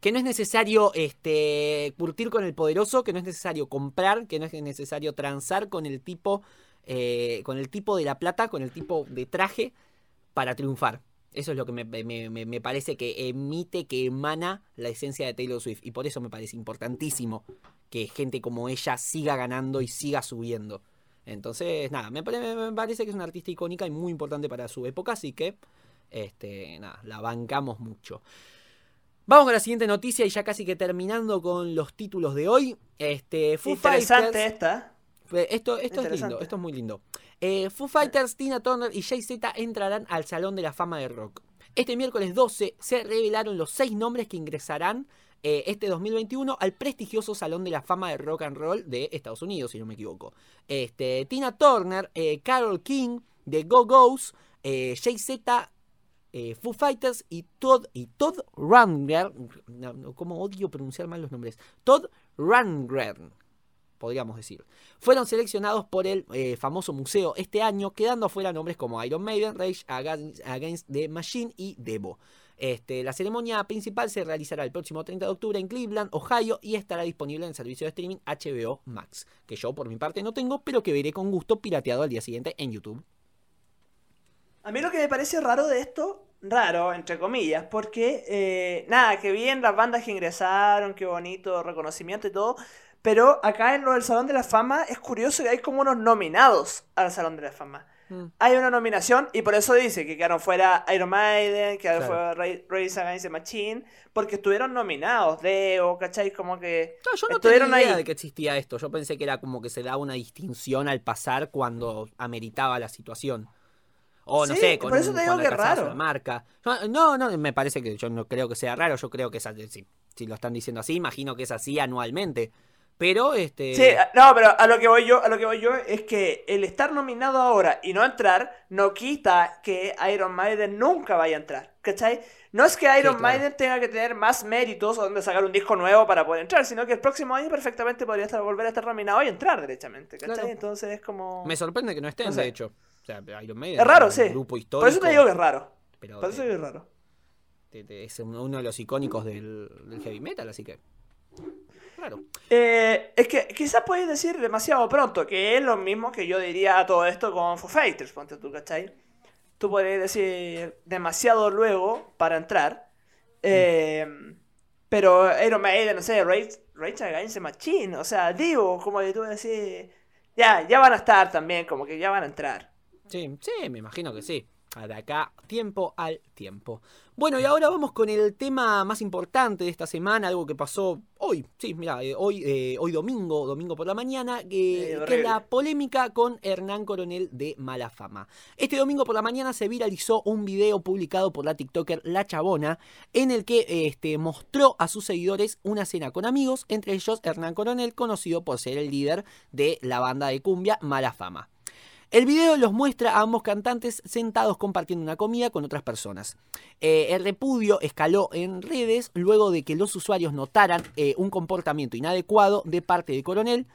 que no es necesario este, curtir con el poderoso, que no es necesario comprar, que no es necesario transar con el tipo, eh, con el tipo de la plata, con el tipo de traje para triunfar. Eso es lo que me, parece que emite, que emana la esencia de Taylor Swift. Y por eso me parece importantísimo que gente como ella siga ganando y siga subiendo. Entonces, nada, me parece que es una artista icónica y muy importante para su época, así que, este, nada, la bancamos mucho. Vamos con la siguiente noticia y ya casi que terminando con los títulos de hoy. Este, Foo Interesante Fighters- esta. Esto, esto es lindo, esto es muy lindo. Eh, Foo Fighters, Tina Turner y Jay-Z entrarán al Salón de la Fama de Rock. Este miércoles 12 se revelaron los seis nombres que ingresarán eh, este 2021 al prestigioso Salón de la Fama de Rock and Roll de Estados Unidos, si no me equivoco. Este, Tina Turner, eh, Carol King, The Go-Go's, eh, Jay-Z, eh, Foo Fighters y Todd, y Todd Rundgren. No, no, ¿Cómo odio pronunciar mal los nombres? Todd Rundgren podríamos decir. Fueron seleccionados por el eh, famoso museo este año, quedando afuera nombres como Iron Maiden, Rage Against, Against the Machine y Devo. Este, la ceremonia principal se realizará el próximo 30 de octubre en Cleveland, Ohio, y estará disponible en el servicio de streaming HBO Max, que yo por mi parte no tengo, pero que veré con gusto pirateado al día siguiente en YouTube. A mí lo que me parece raro de esto, raro, entre comillas, porque, eh, nada, que bien las bandas que ingresaron, qué bonito reconocimiento y todo, pero acá en lo del Salón de la Fama es curioso que hay como unos nominados al Salón de la Fama. Mm. Hay una nominación y por eso dice que quedaron fuera Iron Maiden, que Claro. fuera Ray- Rage Against the Machine, porque estuvieron nominados, Deo, ¿cachai? Como que... No, yo no Estuvieron tenía idea ahí. de que existía esto. Yo pensé que era como que se daba una distinción al pasar cuando ameritaba la situación. O no Sí, sé, con por eso te digo que raro. una marca. No, no, me parece que yo no creo que sea raro. Yo creo que es. Si, si lo están diciendo así, imagino que es así anualmente. Pero, este. Sí, no, pero a lo que voy yo, a lo que voy yo es que el estar nominado ahora y no entrar no quita que Iron Maiden nunca vaya a entrar, ¿cachai? No es que Iron claro. Maiden tenga que tener más méritos donde sacar un disco nuevo para poder entrar, sino que el próximo año perfectamente podría estar, volver a estar nominado y entrar derechamente, ¿cachai? Claro. Entonces es como... Me sorprende que no estén, No sé. de hecho. Sea, Iron Maiden Es raro, un sí. grupo histórico. Por eso te digo que es raro. pero Por eso te- es raro. te- te- es uno de los icónicos del, del heavy metal, así que. Claro. Eh, es que quizás puedes decir demasiado pronto, que es lo mismo que yo diría a todo esto con Foo Fighters, ponte tú, ¿cachai? Tú podrías decir demasiado luego para entrar. eh, pero Iron Maiden, no sé, Rage, Rage Against the Machine, o sea, digo, como que tú decís, ya, ya van a estar también, como que ya van a entrar. Sí, sí, me imagino que sí. De acá, tiempo al tiempo. Bueno, y ahora vamos con el tema más importante de esta semana, algo que pasó hoy, sí, mira, eh, hoy, eh, hoy domingo, domingo por la mañana, que, Eh, que es la polémica con Hernán Coronel de Mala Fama. Este domingo por la mañana se viralizó un video publicado por la TikToker La Chabona, en el que este, mostró a sus seguidores una cena con amigos, entre ellos Hernán Coronel, conocido por ser el líder de la banda de cumbia Mala Fama. El video los muestra a ambos cantantes sentados compartiendo una comida con otras personas. Eh, el repudio escaló en redes luego de que los usuarios notaran eh, un comportamiento inadecuado de parte de Coronel,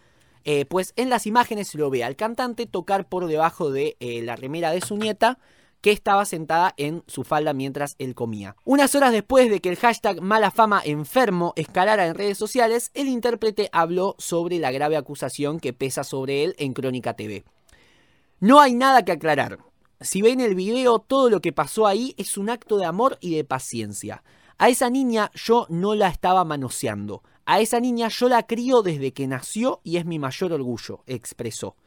eh, pues en las imágenes lo ve al cantante tocar por debajo de la remera de su nieta, que estaba sentada en su falda mientras él comía. Unas horas después de que el hashtag mala fama enfermo escalara en redes sociales, el intérprete habló sobre la grave acusación que pesa sobre él en Crónica TV. No hay nada que aclarar. Si ven el video, todo lo que pasó ahí es un acto de amor y de paciencia. A esa niña yo no la estaba manoseando. A esa niña yo la crío desde que nació y es mi mayor orgullo, expresó.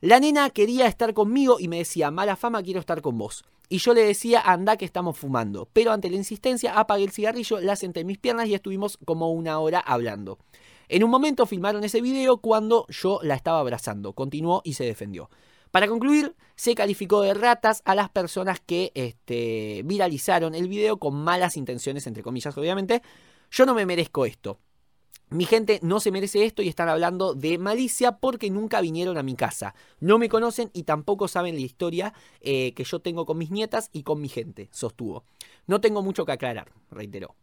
La nena quería estar conmigo y me decía, mala fama, quiero estar con vos. Y yo le decía, anda que estamos fumando. Pero ante la insistencia apagué el cigarrillo, la senté en mis piernas y estuvimos como una hora hablando. En un momento filmaron ese video cuando yo la estaba abrazando. Continuó y se defendió. Para concluir, se calificó de ratas a las personas que este, viralizaron el video con malas intenciones, entre comillas, obviamente. Yo no me merezco esto. Mi gente no se merece esto y están hablando de malicia porque nunca vinieron a mi casa. No me conocen y tampoco saben la historia eh, que yo tengo con mis nietas y con mi gente, sostuvo. No tengo mucho que aclarar, reiteró.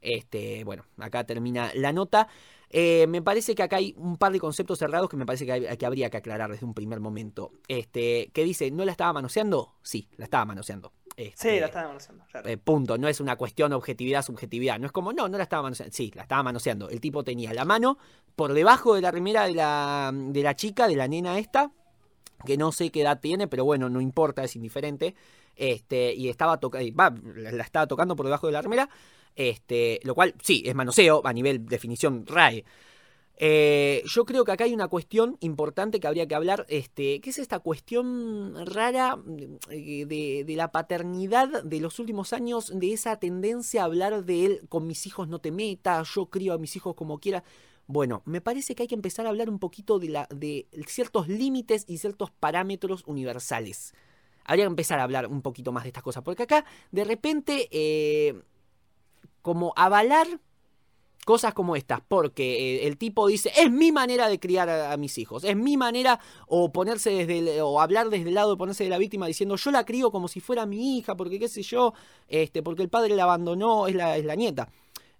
Este, bueno, acá termina la nota. Eh, me parece que acá hay un par de conceptos cerrados que me parece que, hay- que habría que aclarar desde un primer momento. Este, que dice, ¿no la estaba manoseando? Sí, la estaba manoseando. Este, Sí, la estaba manoseando, claro. eh, punto, no es una cuestión objetividad, subjetividad. No es como, no, no la estaba manoseando. Sí, la estaba manoseando. El tipo tenía la mano por debajo de la remera de la, de la chica, de la nena esta, que no sé qué edad tiene, pero bueno, no importa, es indiferente. Este, y estaba tocando, la, la estaba tocando por debajo de la remera. Este, lo cual, sí, es manoseo a nivel definición RAE. Eh, yo creo que acá hay una cuestión importante que habría que hablar, este, que es esta cuestión rara eh, de, la paternidad de los últimos años, de esa tendencia a hablar de él con mis hijos no te metas, yo crío a mis hijos como quiera. Bueno, me parece que hay que empezar a hablar un poquito de ciertos límites y ciertos parámetros universales. Habría que empezar a hablar un poquito más de estas cosas, porque acá de repente, eh, como avalar cosas como estas, porque eh, el tipo dice, es mi manera de criar a, mis hijos, es mi manera, o ponerse desde, el- o hablar desde el lado de ponerse de la víctima diciendo, yo la crío como si fuera mi hija, porque qué sé yo, este, porque el padre la abandonó, es la, es la nieta.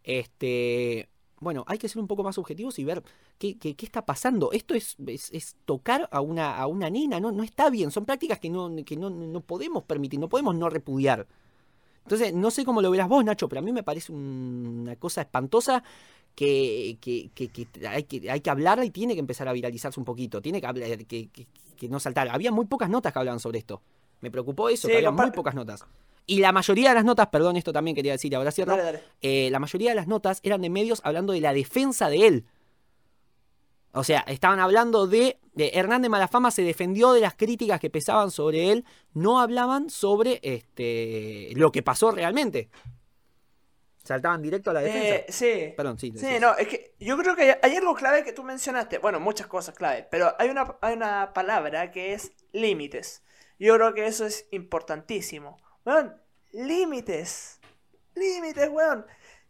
Este, bueno, hay que ser un poco más objetivos y ver qué, qué- está pasando. Esto es, es, es tocar a una, a una nena, ¿no? no está bien, son prácticas que, no, que no, no podemos permitir, no podemos no repudiar. Entonces, no sé cómo lo verás vos, Nacho, pero a mí me parece un- una cosa espantosa que, que, que- que hay que hay que hablarla y tiene que empezar a viralizarse un poquito. Tiene que, hablar, que, no saltar. Había muy pocas notas que hablaban sobre esto. Me preocupó eso, Sí, que había muy pocas notas. Y la mayoría de las notas, perdón, esto también quería decir, ahora dale. eh, la mayoría de las notas eran de medios hablando de la defensa de él. O sea, estaban hablando de, de Hernández Malafama se defendió de las críticas que pesaban sobre él, no hablaban sobre este lo que pasó realmente. Saltaban directo a la defensa. Eh, sí. Perdón, sí. Sí, no, es que yo creo que hay, hay algo clave que tú mencionaste. Bueno, muchas cosas clave, pero hay una, hay una palabra que es límites. Yo creo que eso es importantísimo. Weón, límites. Límites, weón.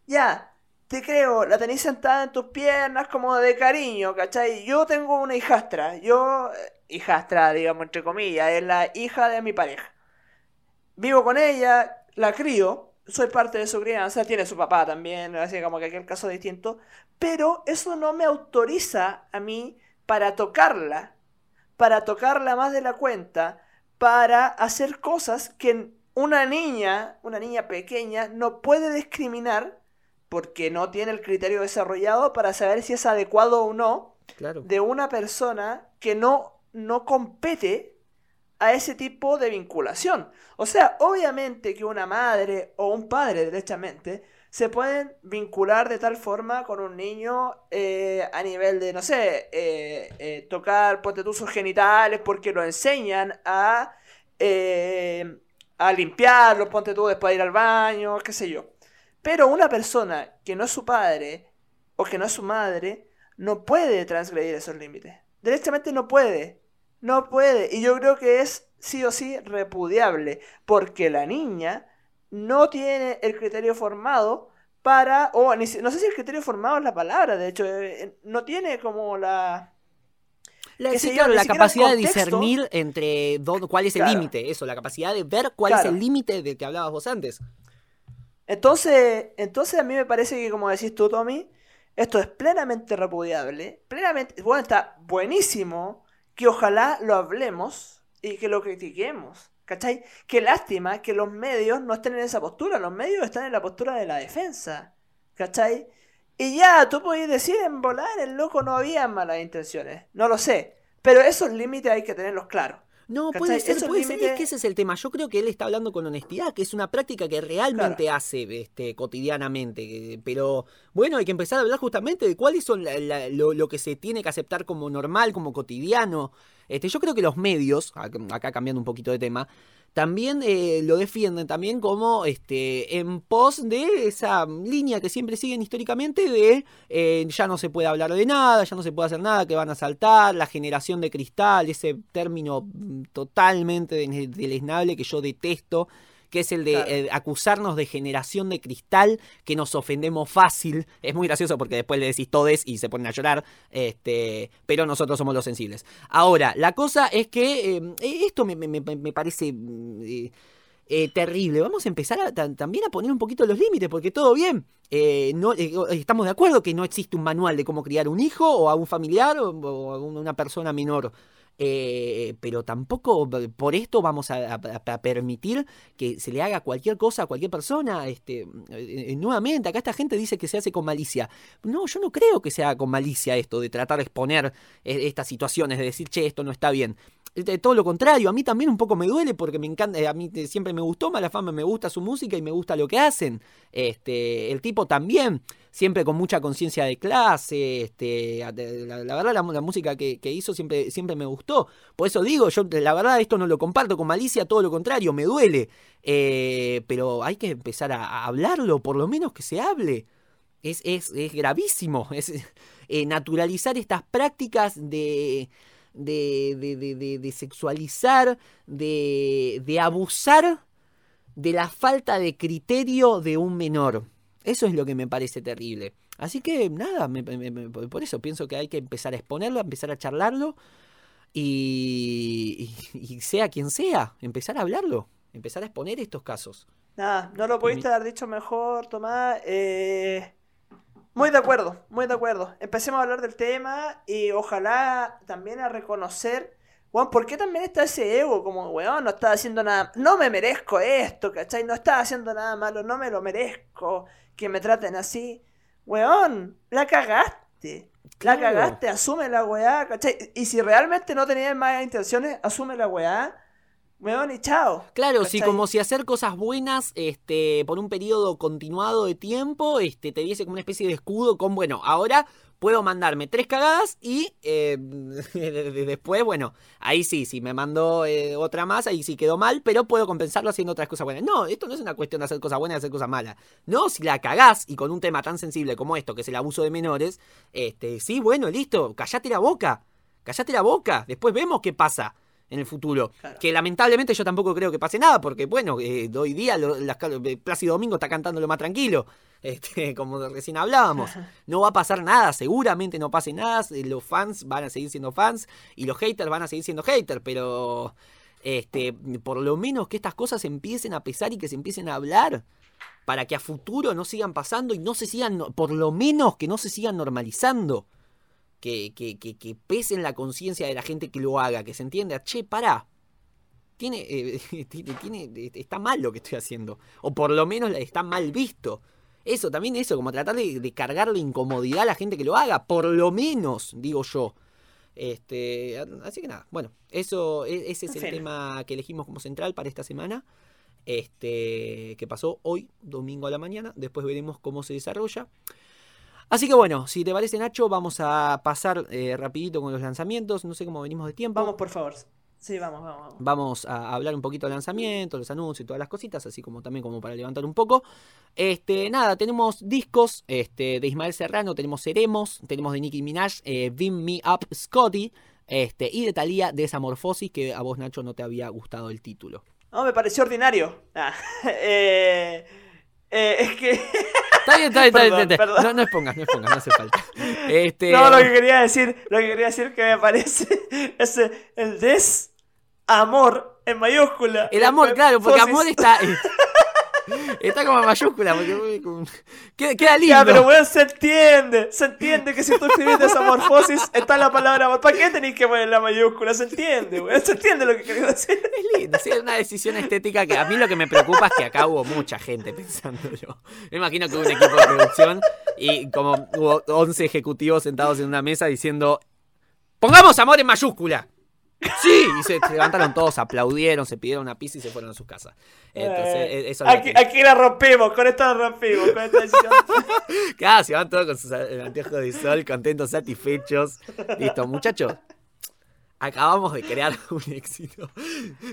Ya, te creo, la tenés sentada en tus piernas como de cariño, ¿cachai? Yo tengo una hijastra. Yo, eh, hijastra, digamos, entre comillas, es la hija de mi pareja. Vivo con ella, la crío, soy parte de su crianza, tiene su papá también, así como que aquel caso distinto, pero eso no me autoriza a mí para tocarla, para tocarla más de la cuenta, para hacer cosas que una niña, una niña pequeña, no puede discriminar porque no tiene el criterio desarrollado para saber si es adecuado o no Claro. de una persona que no, no compete a ese tipo de vinculación. O sea, obviamente que una madre o un padre, derechamente, se pueden vincular de tal forma con un niño eh, a nivel de, no sé, eh, eh, tocar, ponte tú, sus genitales porque lo enseñan a, eh, a limpiarlos, ponte tú, después de ir al baño, qué sé yo. Pero una persona que no es su padre o que no es su madre, no puede transgredir esos límites. Directamente no puede. No puede. Y yo creo que es sí o sí repudiable. Porque la niña no tiene el criterio formado para. O no sé si el criterio formado es la palabra. De hecho, eh, no tiene como la. La, sí, yo, capacidad de discernir entre dónde- cuál es el Claro. límite, eso, la capacidad de ver cuál es el límite del que hablabas vos antes. Entonces, entonces a mí me parece que, como decís tú, Tommy, esto es plenamente repudiable. Plenamente. Bueno, está buenísimo que ojalá lo hablemos y que lo critiquemos. ¿Cachai? Qué lástima que los medios no estén en esa postura. Los medios están en la postura de la defensa. ¿Cachai? Y ya, tú podés decir en volar, el loco no había malas intenciones. No lo sé. Pero esos límites hay que tenerlos claros. No, ¿Cachai? puede ser, Esos puede ser. Es que ese es el tema. Yo creo que él está hablando con honestidad, que es una práctica que realmente hace este, cotidianamente. Pero bueno, hay que empezar a hablar justamente de cuáles son la- la- lo, lo que se tiene que aceptar como normal, como cotidiano. Este, yo creo que los medios, ac- acá cambiando un poquito de tema, también eh, lo defienden también como este en pos de esa línea que siempre siguen históricamente de eh, ya no se puede hablar de nada, ya no se puede hacer nada, que van a saltar, la generación de cristal, ese término mm, totalmente de- deleznable que yo detesto, que es el de Claro. eh, acusarnos de generación de cristal, que nos ofendemos fácil. Es muy gracioso porque después le decís todes y se ponen a llorar, este, pero nosotros somos los sensibles. Ahora, la cosa es que eh, esto me, me- me- parece... mm, eh, eh, terrible. Vamos a empezar a, también a poner un poquito los límites, porque todo bien. Eh, no, eh, estamos de acuerdo que no existe un manual de cómo criar un hijo o a un familiar o, o a una persona menor. Eh, pero tampoco por esto vamos a, permitir que se le haga cualquier cosa a cualquier persona. Este, eh, eh, nuevamente, acá esta gente dice que se hace con malicia. No, yo no creo que se haga con malicia esto de tratar de exponer eh, estas situaciones, de decir, che, esto no está bien. Eh, Todo lo contrario, a mí también un poco me duele porque me encanta, eh, a mí eh, siempre me gustó Malafama, me gusta su música y me gusta lo que hacen. Este, el tipo también, siempre con mucha conciencia de clase, este, la, la verdad la, música que, hizo siempre, siempre me gustó. Por eso digo, yo la verdad esto no lo comparto con malicia, todo lo contrario, me duele. Pero hay que empezar a, hablarlo, por lo menos que se hable. Es, es, es gravísimo, es naturalizar estas prácticas de, de, de, de- sexualizar, de, de abusar de la falta de criterio de un menor. Eso es lo que me parece terrible. Así que nada, me- me- me- por eso pienso que hay que empezar a exponerlo, a empezar a charlarlo y, y- y sea quien sea, empezar a hablarlo, empezar a exponer estos casos. Nada, no lo pudiste haber dicho mejor, Tomás. Eh, muy de acuerdo, muy de acuerdo. Empecemos a hablar del tema y ojalá también a reconocer, weón, ¿por qué también está ese ego? Como, weón, no estaba haciendo nada, no me merezco esto, ¿cachai? No estaba haciendo nada malo, no me lo merezco, que me traten así. Weón, la cagaste. La cagaste, asume la weá, ¿cachai? Y si realmente no tenías malas intenciones, asume la weá. Weón, y chao. Claro, sí, ¿cachai? como si hacer cosas buenas este, por un periodo continuado de tiempo este, te diese como una especie de escudo con, bueno, ahora puedo mandarme tres cagadas y eh, después, bueno, ahí sí, si me mandó eh, otra más, ahí sí quedó mal, pero puedo compensarlo haciendo otras cosas buenas. No, esto no es una cuestión de hacer cosas buenas y hacer cosas malas. No, si la cagás y con un tema tan sensible como esto, que es el abuso de menores, este, sí, bueno, listo, callate la boca, callate la boca, después vemos qué pasa en el futuro. Claro. Que lamentablemente yo tampoco creo que pase nada, porque bueno, eh, hoy día lo- las eh, Plácido Domingo está cantando lo más tranquilo, este, como recién hablábamos. No va a pasar nada, seguramente no pase nada, eh, los fans van a seguir siendo fans y los haters van a seguir siendo haters, pero este, por lo menos que estas cosas empiecen a pesar y que se empiecen a hablar. Para que a futuro no sigan pasando y no se sigan, por lo menos que no se sigan normalizando que, que, que, que pese en la conciencia de la gente que lo haga, que se entienda, che, pará. Tiene, eh, tiene, tiene- está mal lo que estoy haciendo. O por lo menos está mal visto. Eso, también eso, como tratar de, de cargarle incomodidad a la gente que lo haga. Por lo menos, digo yo. Este, así que nada, bueno, eso, e- ese es el tema que elegimos como central para esta semana. Este, que pasó hoy, domingo a la mañana. Después veremos cómo se desarrolla. Así que bueno, si te parece Nacho, vamos a pasar eh, rapidito con los lanzamientos. No sé cómo venimos de tiempo. Vamos, por favor. Sí, vamos, vamos, vamos. Vamos a hablar un poquito de lanzamientos, los anuncios y todas las cositas, así como también como para levantar un poco. Este, nada, tenemos discos este, de Ismael Serrano, tenemos Seremos, tenemos de Nicki Minaj, eh, Beam Me Up Scotty, este, y de Thalía Desamorfosis, que a vos Nacho no te había gustado el título. No, me pareció ordinario. Ah, eh, eh, es que. Está bien, está bien, está bien, Perdón, está bien. perdón. No, no expongas, no expongas, no hace falta. Este, No, lo que quería decir, lo que quería decir que me parece es el desamor en mayúscula. El amor, claro, porque amor está. Está como mayúscula. Porque, queda, queda lindo. Ya, pero weón, se entiende. Se entiende que si tú escribís desamorfosis está la palabra amor. ¿Para qué tenéis que poner la mayúscula? Se entiende, weón. Se entiende lo que quería decir. Es lindo, sí, es una decisión estética que a mí lo que me preocupa es que acá hubo mucha gente pensándolo. Me imagino que hubo un equipo de producción y como hubo 11 ejecutivos sentados en una mesa diciendo ¡Pongamos amor en mayúscula! ¡Sí! Y se, se levantaron todos, aplaudieron, se pidieron una pizza y se fueron a sus casas. Entonces, Eh, e- eso aquí, que- aquí la rompimos, con esta la rompimos, con esta decisión. Claro, se van todos con sus a- anteojos de sol, contentos, satisfechos. Listo, muchachos. Acabamos de crear un éxito.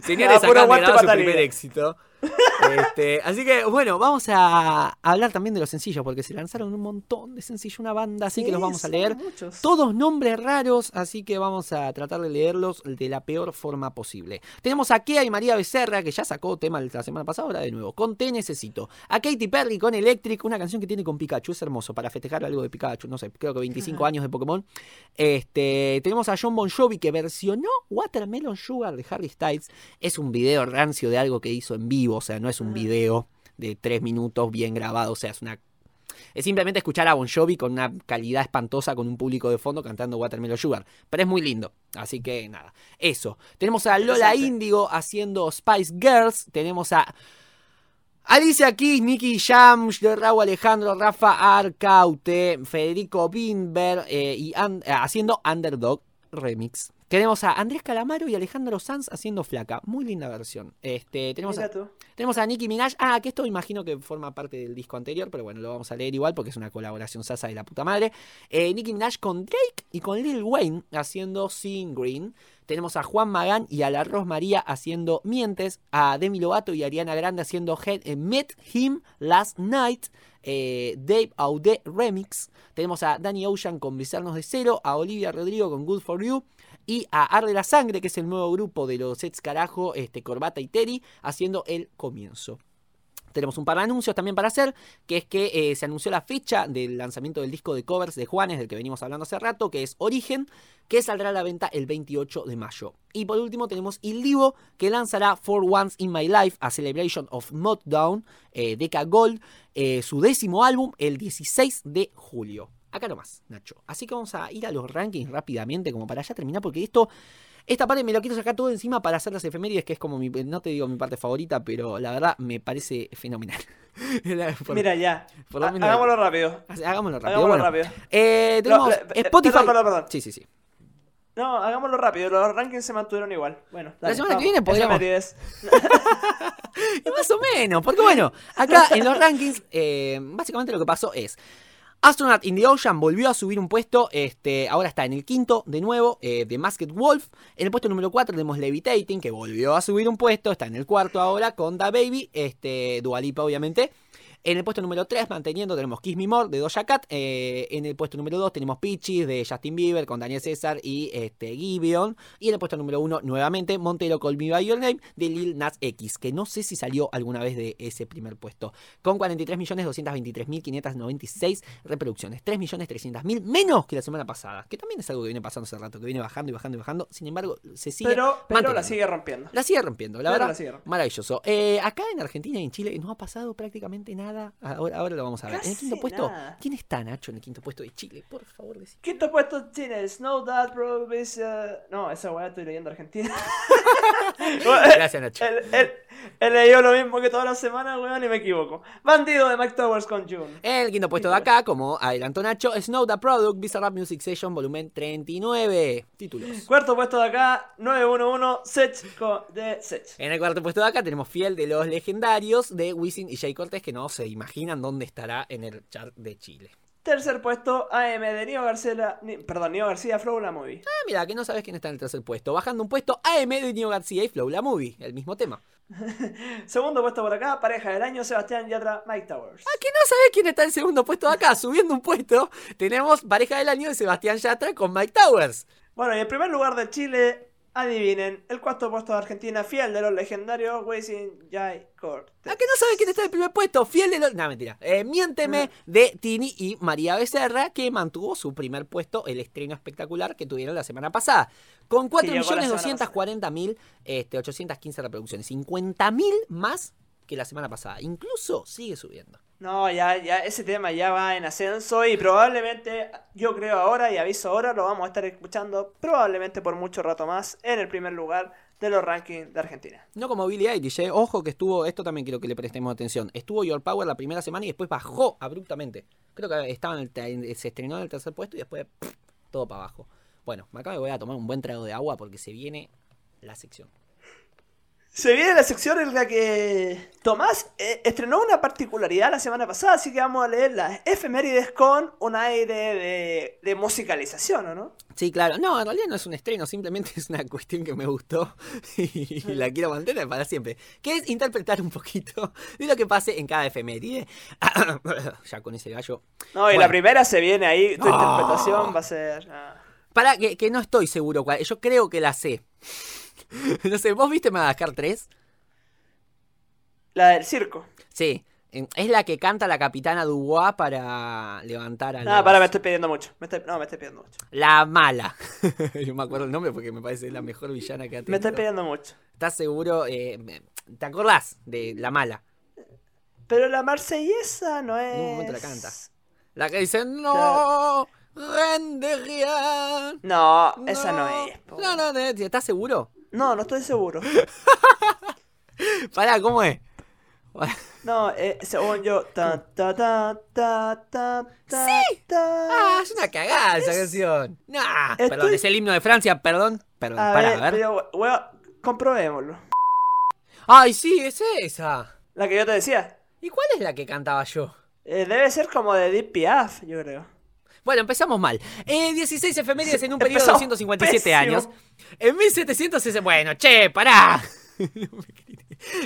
Señores, Ah, acá han su primer éxito. Este, así que, bueno, vamos a hablar también de los sencillos, porque se lanzaron un montón de sencillos, una banda, así que los vamos a leer. muchos. Todos nombres raros, así que vamos a tratar de leerlos de la peor forma posible. Tenemos a Kea y María Becerra, que ya sacó tema la semana pasada, ahora de nuevo, con Te Necesito. A Katy Perry con Electric, una canción que tiene con Pikachu, es hermoso, para festejar algo de Pikachu, no sé, creo que 25 años de Pokémon. Este, tenemos a John Bon Jovi, que versionó Watermelon Sugar de Harry Styles. Es un video rancio de algo que hizo en vivo, o sea, no es un video de 3 minutos bien grabado, o sea, es una es simplemente escuchar a Bon Jovi con una calidad espantosa, con un público de fondo cantando Watermelon Sugar. Pero es muy lindo. Así que nada. Eso. Tenemos a Lola. Índigo haciendo Spice Girls. Tenemos a Alicia Keys, Nicky Jam, Raúl Alejandro, Rafa Arcaute, Federico Bimber eh, y eh, haciendo Underdog Remix. Tenemos a Andrés Calamaro y Alejandro Sanz haciendo Flaca. Muy linda versión. Este, tenemos a, tenemos a Nicki Minaj. Ah, que esto imagino que forma parte del disco anterior, pero bueno, lo vamos a leer igual porque es una colaboración sasa de la puta madre. Eh, Nicki Minaj con Drake y con Lil Wayne haciendo Seeing Green. Tenemos a Juan Magán y a la Rosmaría haciendo Mientes. A Demi Lovato y Ariana Grande haciendo Head- eh, Met Him Last Night. eh, Dave Audet Remix. Tenemos a Danny Ocean con Besarnos de Cero. A Olivia Rodrigo con Good For You. Y a Arde la Sangre, que es el nuevo grupo de los Sets Carajo, este, Corbata y Terry, haciendo el comienzo. Tenemos un par de anuncios también para hacer, que es que eh, se anunció la fecha del lanzamiento del disco de covers de Juanes, del que venimos hablando hace rato, que es Origen, que saldrá a la venta el 28 de mayo. Y por último tenemos Il Divo, que lanzará For Once in My Life, a Celebration of Meltdown, eh, Gold, eh, su décimo álbum, el 16 de julio. Acá nomás, Nacho. Así que vamos a ir a los rankings rápidamente, como para ya terminar, porque esto esta parte me lo quiero sacar todo encima para hacer las efemérides, que es como mi, no te digo mi parte favorita, pero la verdad me parece fenomenal. La- por- Mira ya. por lo Ha- menos- Hagámoslo rápido. Hagámoslo rápido. Hagámoslo Bueno, rápido. eh, tenemos No, eh, eh, Spotify. perdón, perdón, perdón. Sí, sí, sí. No, hagámoslo rápido. Los rankings se mantuvieron igual. Bueno, dale, semana que viene podríamos-. Y más o menos, porque bueno, acá en los rankings, eh, básicamente lo que pasó es. Astronaut in the Ocean volvió a subir un puesto, este, ahora está en el quinto de nuevo, eh, de Masked Wolf. En el puesto número 4 tenemos Levitating, que volvió a subir un puesto, está en el cuarto ahora con Da Baby, este, Dualipa obviamente. En el puesto número 3, manteniendo, tenemos Kiss Me More de Doja Cat. Eh, en el puesto número 2 tenemos Peaches de Justin Bieber con Daniel César y este, Gibeon. Y en el puesto número 1, nuevamente, Montero Call Me By Your Name de Lil Nas X, que no sé si salió alguna vez de ese primer puesto. Con 43.223.596 reproducciones. 3.300.000 menos que la semana pasada. Que también es algo que viene pasando hace rato, que viene bajando y bajando y bajando. Sin embargo, se sigue Pero, pero la sigue rompiendo. La sigue rompiendo, la Pero verdad. la sigue rompiendo. Maravilloso. Eh, acá en Argentina y en Chile no ha pasado prácticamente nada. Ahora, ahora lo vamos a ver. en el Casi quinto puesto, nada. ¿quién está, Nacho, en el quinto puesto de Chile? Por favor, decí. Quinto puesto tiene Snow That Bro uh, No, esa weá estoy leyendo Argentina. Gracias, Nacho. Él leyó lo mismo que todas las semanas, weón, y me equivoco. Bandido de Mike Towers con June. El quinto puesto de acá, como adelantó Nacho, Snow the Product, Bizarrap Music Session, volumen 39. Títulos. Cuarto puesto de acá, 911 Sech con- de Sech. En el cuarto puesto de acá tenemos Fiel de los legendarios de Wisin y Jay Cortés, que no se imaginan dónde estará en el chart de Chile. Tercer puesto, AM de Nio García, perdón, Nio García Flow la Movie. Ah, mira, que no sabes quién está en el tercer puesto. Bajando un puesto, AM de Nio García y Flow la Movie, el mismo tema. Segundo puesto por acá, pareja del año, Sebastián Yatra, Mike Towers. Ah, que no sabes quién está en el segundo puesto de acá. Subiendo un puesto, tenemos pareja del año de Sebastián Yatra con Mike Towers. Bueno, y en primer lugar de Chile, adivinen, el cuarto puesto de Argentina, fiel de los legendarios, Wisin Jai Cortez. Ah, que no sabes quién está en el primer puesto. Fiel de los. No, mentira. Eh, Miénteme de Tini y María Becerra, que mantuvo su primer puesto, el estreno espectacular que tuvieron la semana pasada. Con llegó la semana 4.240.000, este, 815 reproducciones. 50.000 más que la semana pasada. Incluso sigue subiendo. No, ya, ya ese tema ya va en ascenso y probablemente, yo creo ahora y aviso ahora, lo vamos a estar escuchando probablemente por mucho rato más en el primer lugar de los rankings de Argentina. No como Billie Eilish, ¿eh? ojo que estuvo, esto también quiero que le prestemos atención. Estuvo Your Power la primera semana y después bajó abruptamente. Creo que estaba en el se estrenó en el tercer puesto y después todo para abajo. Bueno, acá me voy a tomar un buen trago de agua porque se viene la sección. Se viene la sección en la que Tomás eh, estrenó una particularidad la semana pasada, así que vamos a leer las efemérides con un aire de, de musicalización, ¿o no? Sí, claro. No, en realidad no es un estreno, simplemente es una cuestión que me gustó y la quiero mantener para siempre. Que es interpretar un poquito de lo que pase en cada efeméride. ya con ese gallo. No, y Bueno. la primera se viene ahí, tu No. interpretación va a ser... ah. Para, que, que no estoy seguro cuál. Yo creo que la sé. no sé, ¿vos viste Madagascar 3? La del circo. Sí. Es la que canta la capitana Dubois para levantar a Nada, los- para, me estoy pidiendo mucho. Me estoy- no, me estoy pidiendo mucho. La mala. Yo me acuerdo el nombre porque me parece la mejor villana que ha tenido. Me estoy pidiendo mucho. ¿Estás seguro? Eh, ¿Te acordás de la mala? Pero la marsellesa no es... En un momento la canta. La que dice, no, rende rien. No, esa no es. No, no, no, ¿estás seguro? No, no estoy seguro. Pará, ¿cómo es? No, eh, según yo. Ta, ta, ta, ta, ta, ta, Sí. Ah, es una cagada esa canción. Nah, Estoy- perdón, es el himno de Francia, perdón. Perdón, A pará, ver, a ver. pero, weón, comprobémoslo. Ay, sí, es esa. La que yo te decía. ¿Y cuál es la que cantaba yo? Eh, debe ser como de Deep Piaf, yo creo. Bueno, empezamos mal. Eh, 16 efemérides en un periodo de Empezamos 157 pésimo. años. En 1760... Bueno, che, pará.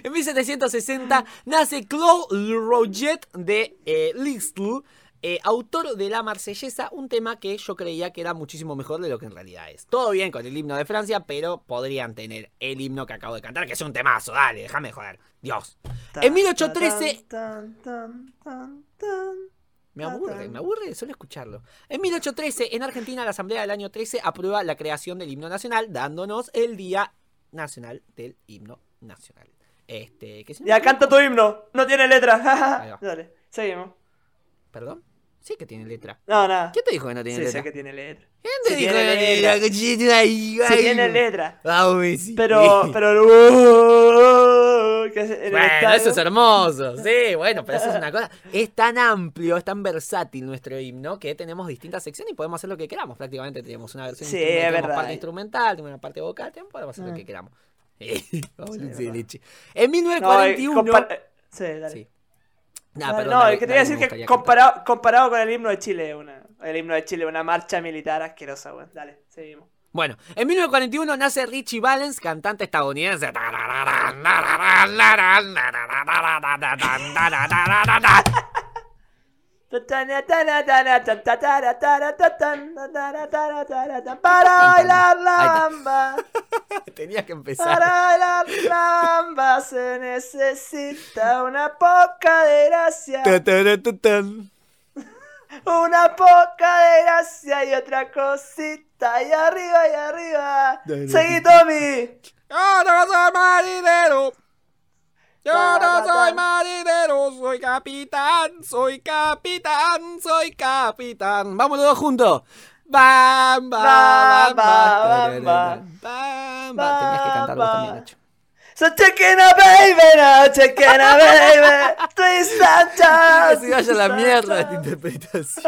En 1760 nace Claude Roget de eh, Lisle, eh, autor de La Marsellesa, un tema que yo creía que era muchísimo mejor de lo que en realidad es. Todo bien con el himno de Francia, pero podrían tener el himno que acabo de cantar, que es un temazo, dale, déjame de joder. Dios. En 1813 Tan, tan, tan, tan. Me aburre, me aburre solo escucharlo. En 1813, en Argentina, la Asamblea del año 13 aprueba la creación del himno nacional, dándonos el Día Nacional del Himno Nacional. Este, ¿qué se Ya canta tu himno. No tiene letra. Dale, seguimos. ¿Perdón? Sí que tiene letra. No, nada. ¿Quién te dijo que no tiene Sí, letra? sé que tiene letra. ¿Quién te sí dijo que no tiene letra. Sí tiene letra. Vamos, sí. Pero, pero. El Bueno, estadio. eso es hermoso. Sí, bueno, pero eso es una cosa. Es tan amplio, es tan versátil nuestro himno que tenemos distintas secciones y podemos hacer lo que queramos. Prácticamente tenemos una versión Sí, instrumental, tenemos verdad. parte instrumental, tenemos una parte vocal, tenemos- podemos hacer lo Ah. que queramos. Vamos. En No, 1941. eh, compar- eh, Sí, dale. Sí. Nah, Dale, perdón, no, dale, es que te iba a decir que comparado, comparado con el himno de Chile, una, el himno de Chile, una marcha militar asquerosa, weón. Dale, seguimos. Bueno, en 1941 nace Richie Valens, cantante estadounidense. Para bailar la Ahí está. bamba, Tenía que empezar. para bailar la bamba se necesita una poca de gracia, una poca de gracia y otra cosita y arriba y arriba. Seguí Tommy. Yo no soy marinero. Yo no soy marinero, soy capitán, soy capitán, soy capitán. Vamos los dos juntos. Bam, bam, bam, bam, bam, bam, bam. Tenías que cantar vos también, Nacho. So chicken a baby, no chicken a baby, twist and Que se vaya a la mierda esta interpretación.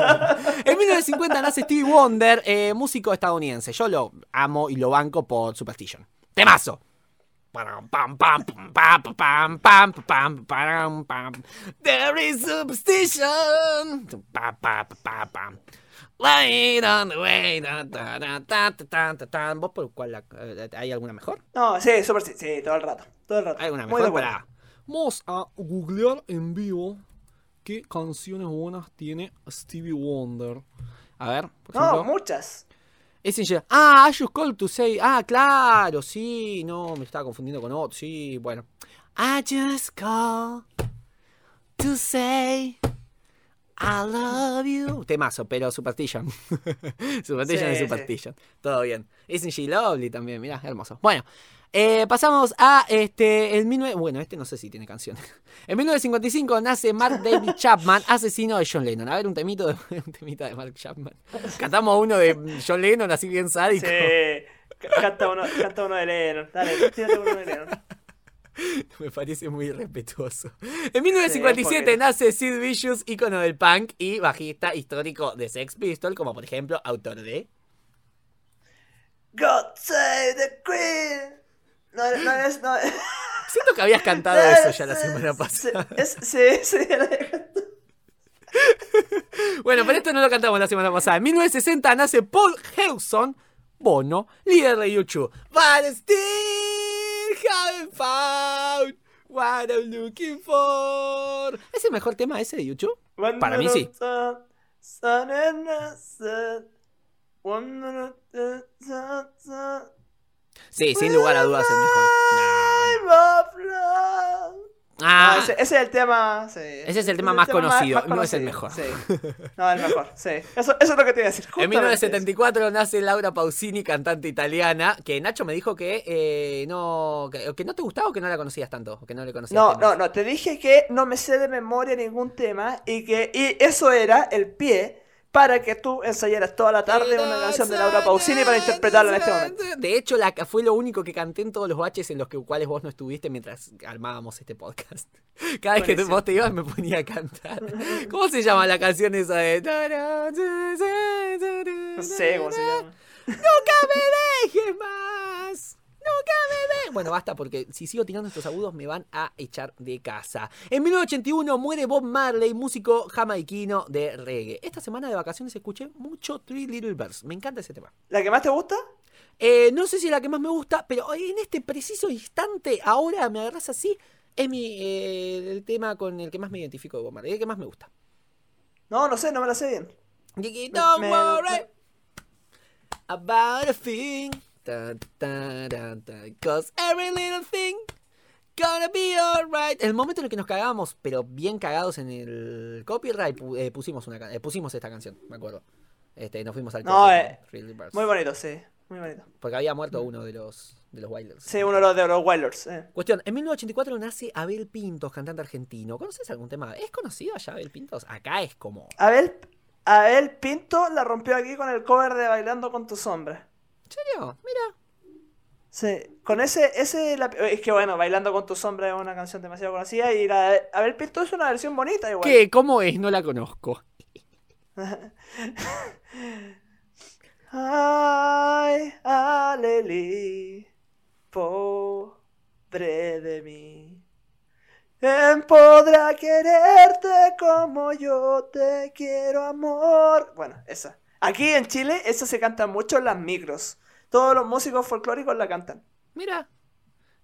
En 1950 nace Stevie Wonder, eh, músico estadounidense. Yo lo amo y lo banco por Superstition. ¡Temazo! There is superstition. Light on the way. ¿Vos por cuál? la- eh, ¿Hay alguna mejor? No, sí, super sí, sí, todo el rato, todo el rato. ¿Hay de mejor? Pará. Vamos a googlear en vivo qué canciones buenas tiene Stevie Wonder. A ver, por No, ejemplo. muchas. Ese Ah, I just called to say. Ah, claro, sí. No, me estaba confundiendo con otro. Sí, bueno. I just call to say I love you. Temazo, pero Superstition. Superstition Sí, es sí. Superstition. Todo bien. Isn't she lovely también? Mirá, hermoso. Bueno, eh, pasamos a este. El 19... Bueno, este no sé si tiene canción. En 1955 nace Mark David Chapman, asesino de John Lennon. A ver, un temito de, un temita de Mark Chapman. Cantamos uno de John Lennon, así bien sádico. Sí. C- Canta uno, canta uno de Lennon. Dale, tírate uno de Lennon. Me parece muy irrespetuoso. En 1957 porque- nace Sid Vicious, ícono del punk y bajista histórico de Sex Pistols, como por ejemplo autor de. God save the Queen. No, no es. No, Siento que habías cantado eso ya la semana pasada. Sí, sí, la canto. Bueno, pero esto no lo cantamos la semana pasada. En 1960 nace Paul Hewson, Bono, líder de YouTube. But still haven't found what I'm looking for. ¿Es el mejor tema ese de YouTube? One Para mí sí. sun, and sun. One. Sí, sin lugar a dudas el mejor. No, no. Ah, No, ese, ese es el tema. sí. Ese es el tema más conocido, no es el mejor. Sí. No, el mejor, sí. Eso, eso es lo que te iba a decir. En justamente 1974 nace Laura Pausini, cantante italiana, que Nacho me dijo que eh, no que, que no te gustaba o que no la conocías tanto, o que no le eso. conocías No, temas. no, no. Te dije que no me sé de memoria ningún tema y que y eso era el pie para que tú ensayaras toda la tarde una canción de Laura Pausini para interpretarla en este momento. De hecho, la, fue lo único que canté en todos los baches en los que, cuales vos no estuviste mientras armábamos este podcast. Cada vez que vos te ibas me ponía a cantar. ¿Cómo se llama la canción esa de... No sé cómo se llama. ¡Nunca me dejes más! ¡Nunca me dejes! Bueno, basta porque si sigo tirando estos agudos me van a echar de casa. En 1981 muere Bob Marley, músico jamaiquino de reggae. Esta semana de vacaciones escuché mucho Three Little Birds. Me encanta ese tema. ¿La que más te gusta? Eh, no sé si es la que más me gusta, pero en este preciso instante, ahora me agarras así, es mi, eh, el tema con el que más me identifico de Bob Marley, el que más me gusta. No, no sé, no me la sé bien. Don't me- worry me- about a thing. Ta, ta, ta, ta, Cause every little thing gonna be alright. El momento en el que nos cagábamos, pero bien cagados en el copyright, eh, pusimos, una, eh, pusimos esta canción, me acuerdo. Este, nos fuimos al No, eh. Muy bonito, sí. Muy bonito. Porque había muerto uno de los, de los Wilders. Sí, uno de los de los Wilders. eh. Cuestión, en 1984 nace Abel Pintos, cantante argentino. ¿Conoces algún tema? ¿Es conocido allá Abel Pintos? Acá es como... Abel, Abel Pinto la rompió aquí con el cover de Bailando con tu sombra. ¿En serio? Mira. Sí, con ese, ese la- es que bueno, Bailando con tu sombra es una canción demasiado conocida y la de Abel Pinto es una versión bonita igual. ¿Qué? ¿Cómo es? No la conozco. Ay, aleli, pobre de mí. ¿Quién podrá quererte como yo te quiero, amor? Bueno, esa. Aquí en Chile, esa se canta mucho en las micros. Todos los músicos folclóricos la cantan. Mira.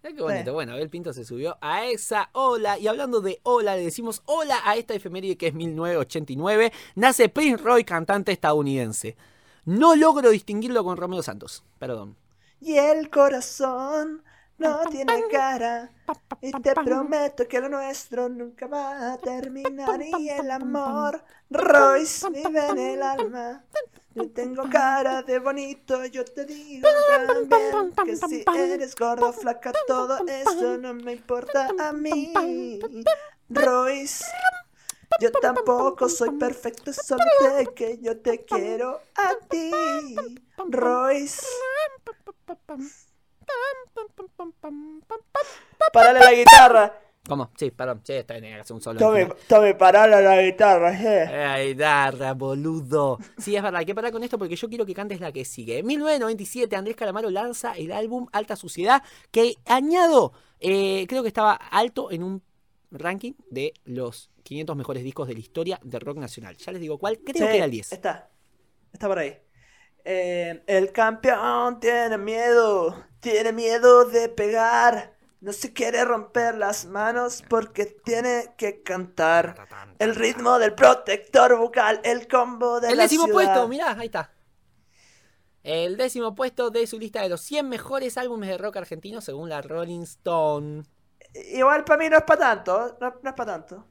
Mira qué bonito. Sí. Bueno, Abel Pinto se subió a esa ola. Y hablando de ola, le decimos hola a esta efeméride que es 1989. Nace Prince Roy, cantante estadounidense. No logro distinguirlo con Romeo Santos. Perdón. Y el corazón no tiene cara. Y te prometo que lo nuestro nunca va a terminar. Y el amor, Royce, vive en el alma. Yo tengo cara de bonito, yo te digo también que si eres gordo, flaca, todo eso no me importa a mí. Royce, yo tampoco soy perfecto, solo sé que yo te quiero a ti. Royce. Parale la guitarra. ¿Cómo? Sí, perdón. Sí, está bien, hace un solo. Tome, tome, parale la guitarra. eh. Ay, darra, boludo. Sí, es verdad, hay que parar con esto porque yo quiero que cantes la que sigue. En 1997, Andrés Calamaro lanza el álbum Alta Suciedad, que añado, eh, creo que estaba alto en un ranking de los 500 mejores discos de la historia de rock nacional. Ya les digo cuál, creo Sí, que era el 10. Está. Está por ahí. Eh, el campeón tiene miedo. Tiene miedo de pegar. No se quiere romper las manos porque tiene que cantar. El ritmo del protector bucal, el combo de El la décimo ciudad. puesto, mirá, ahí está. El décimo puesto de su lista de los 100 mejores álbumes de rock argentino según la Rolling Stone. Igual para mí no es para tanto. No, no es para tanto.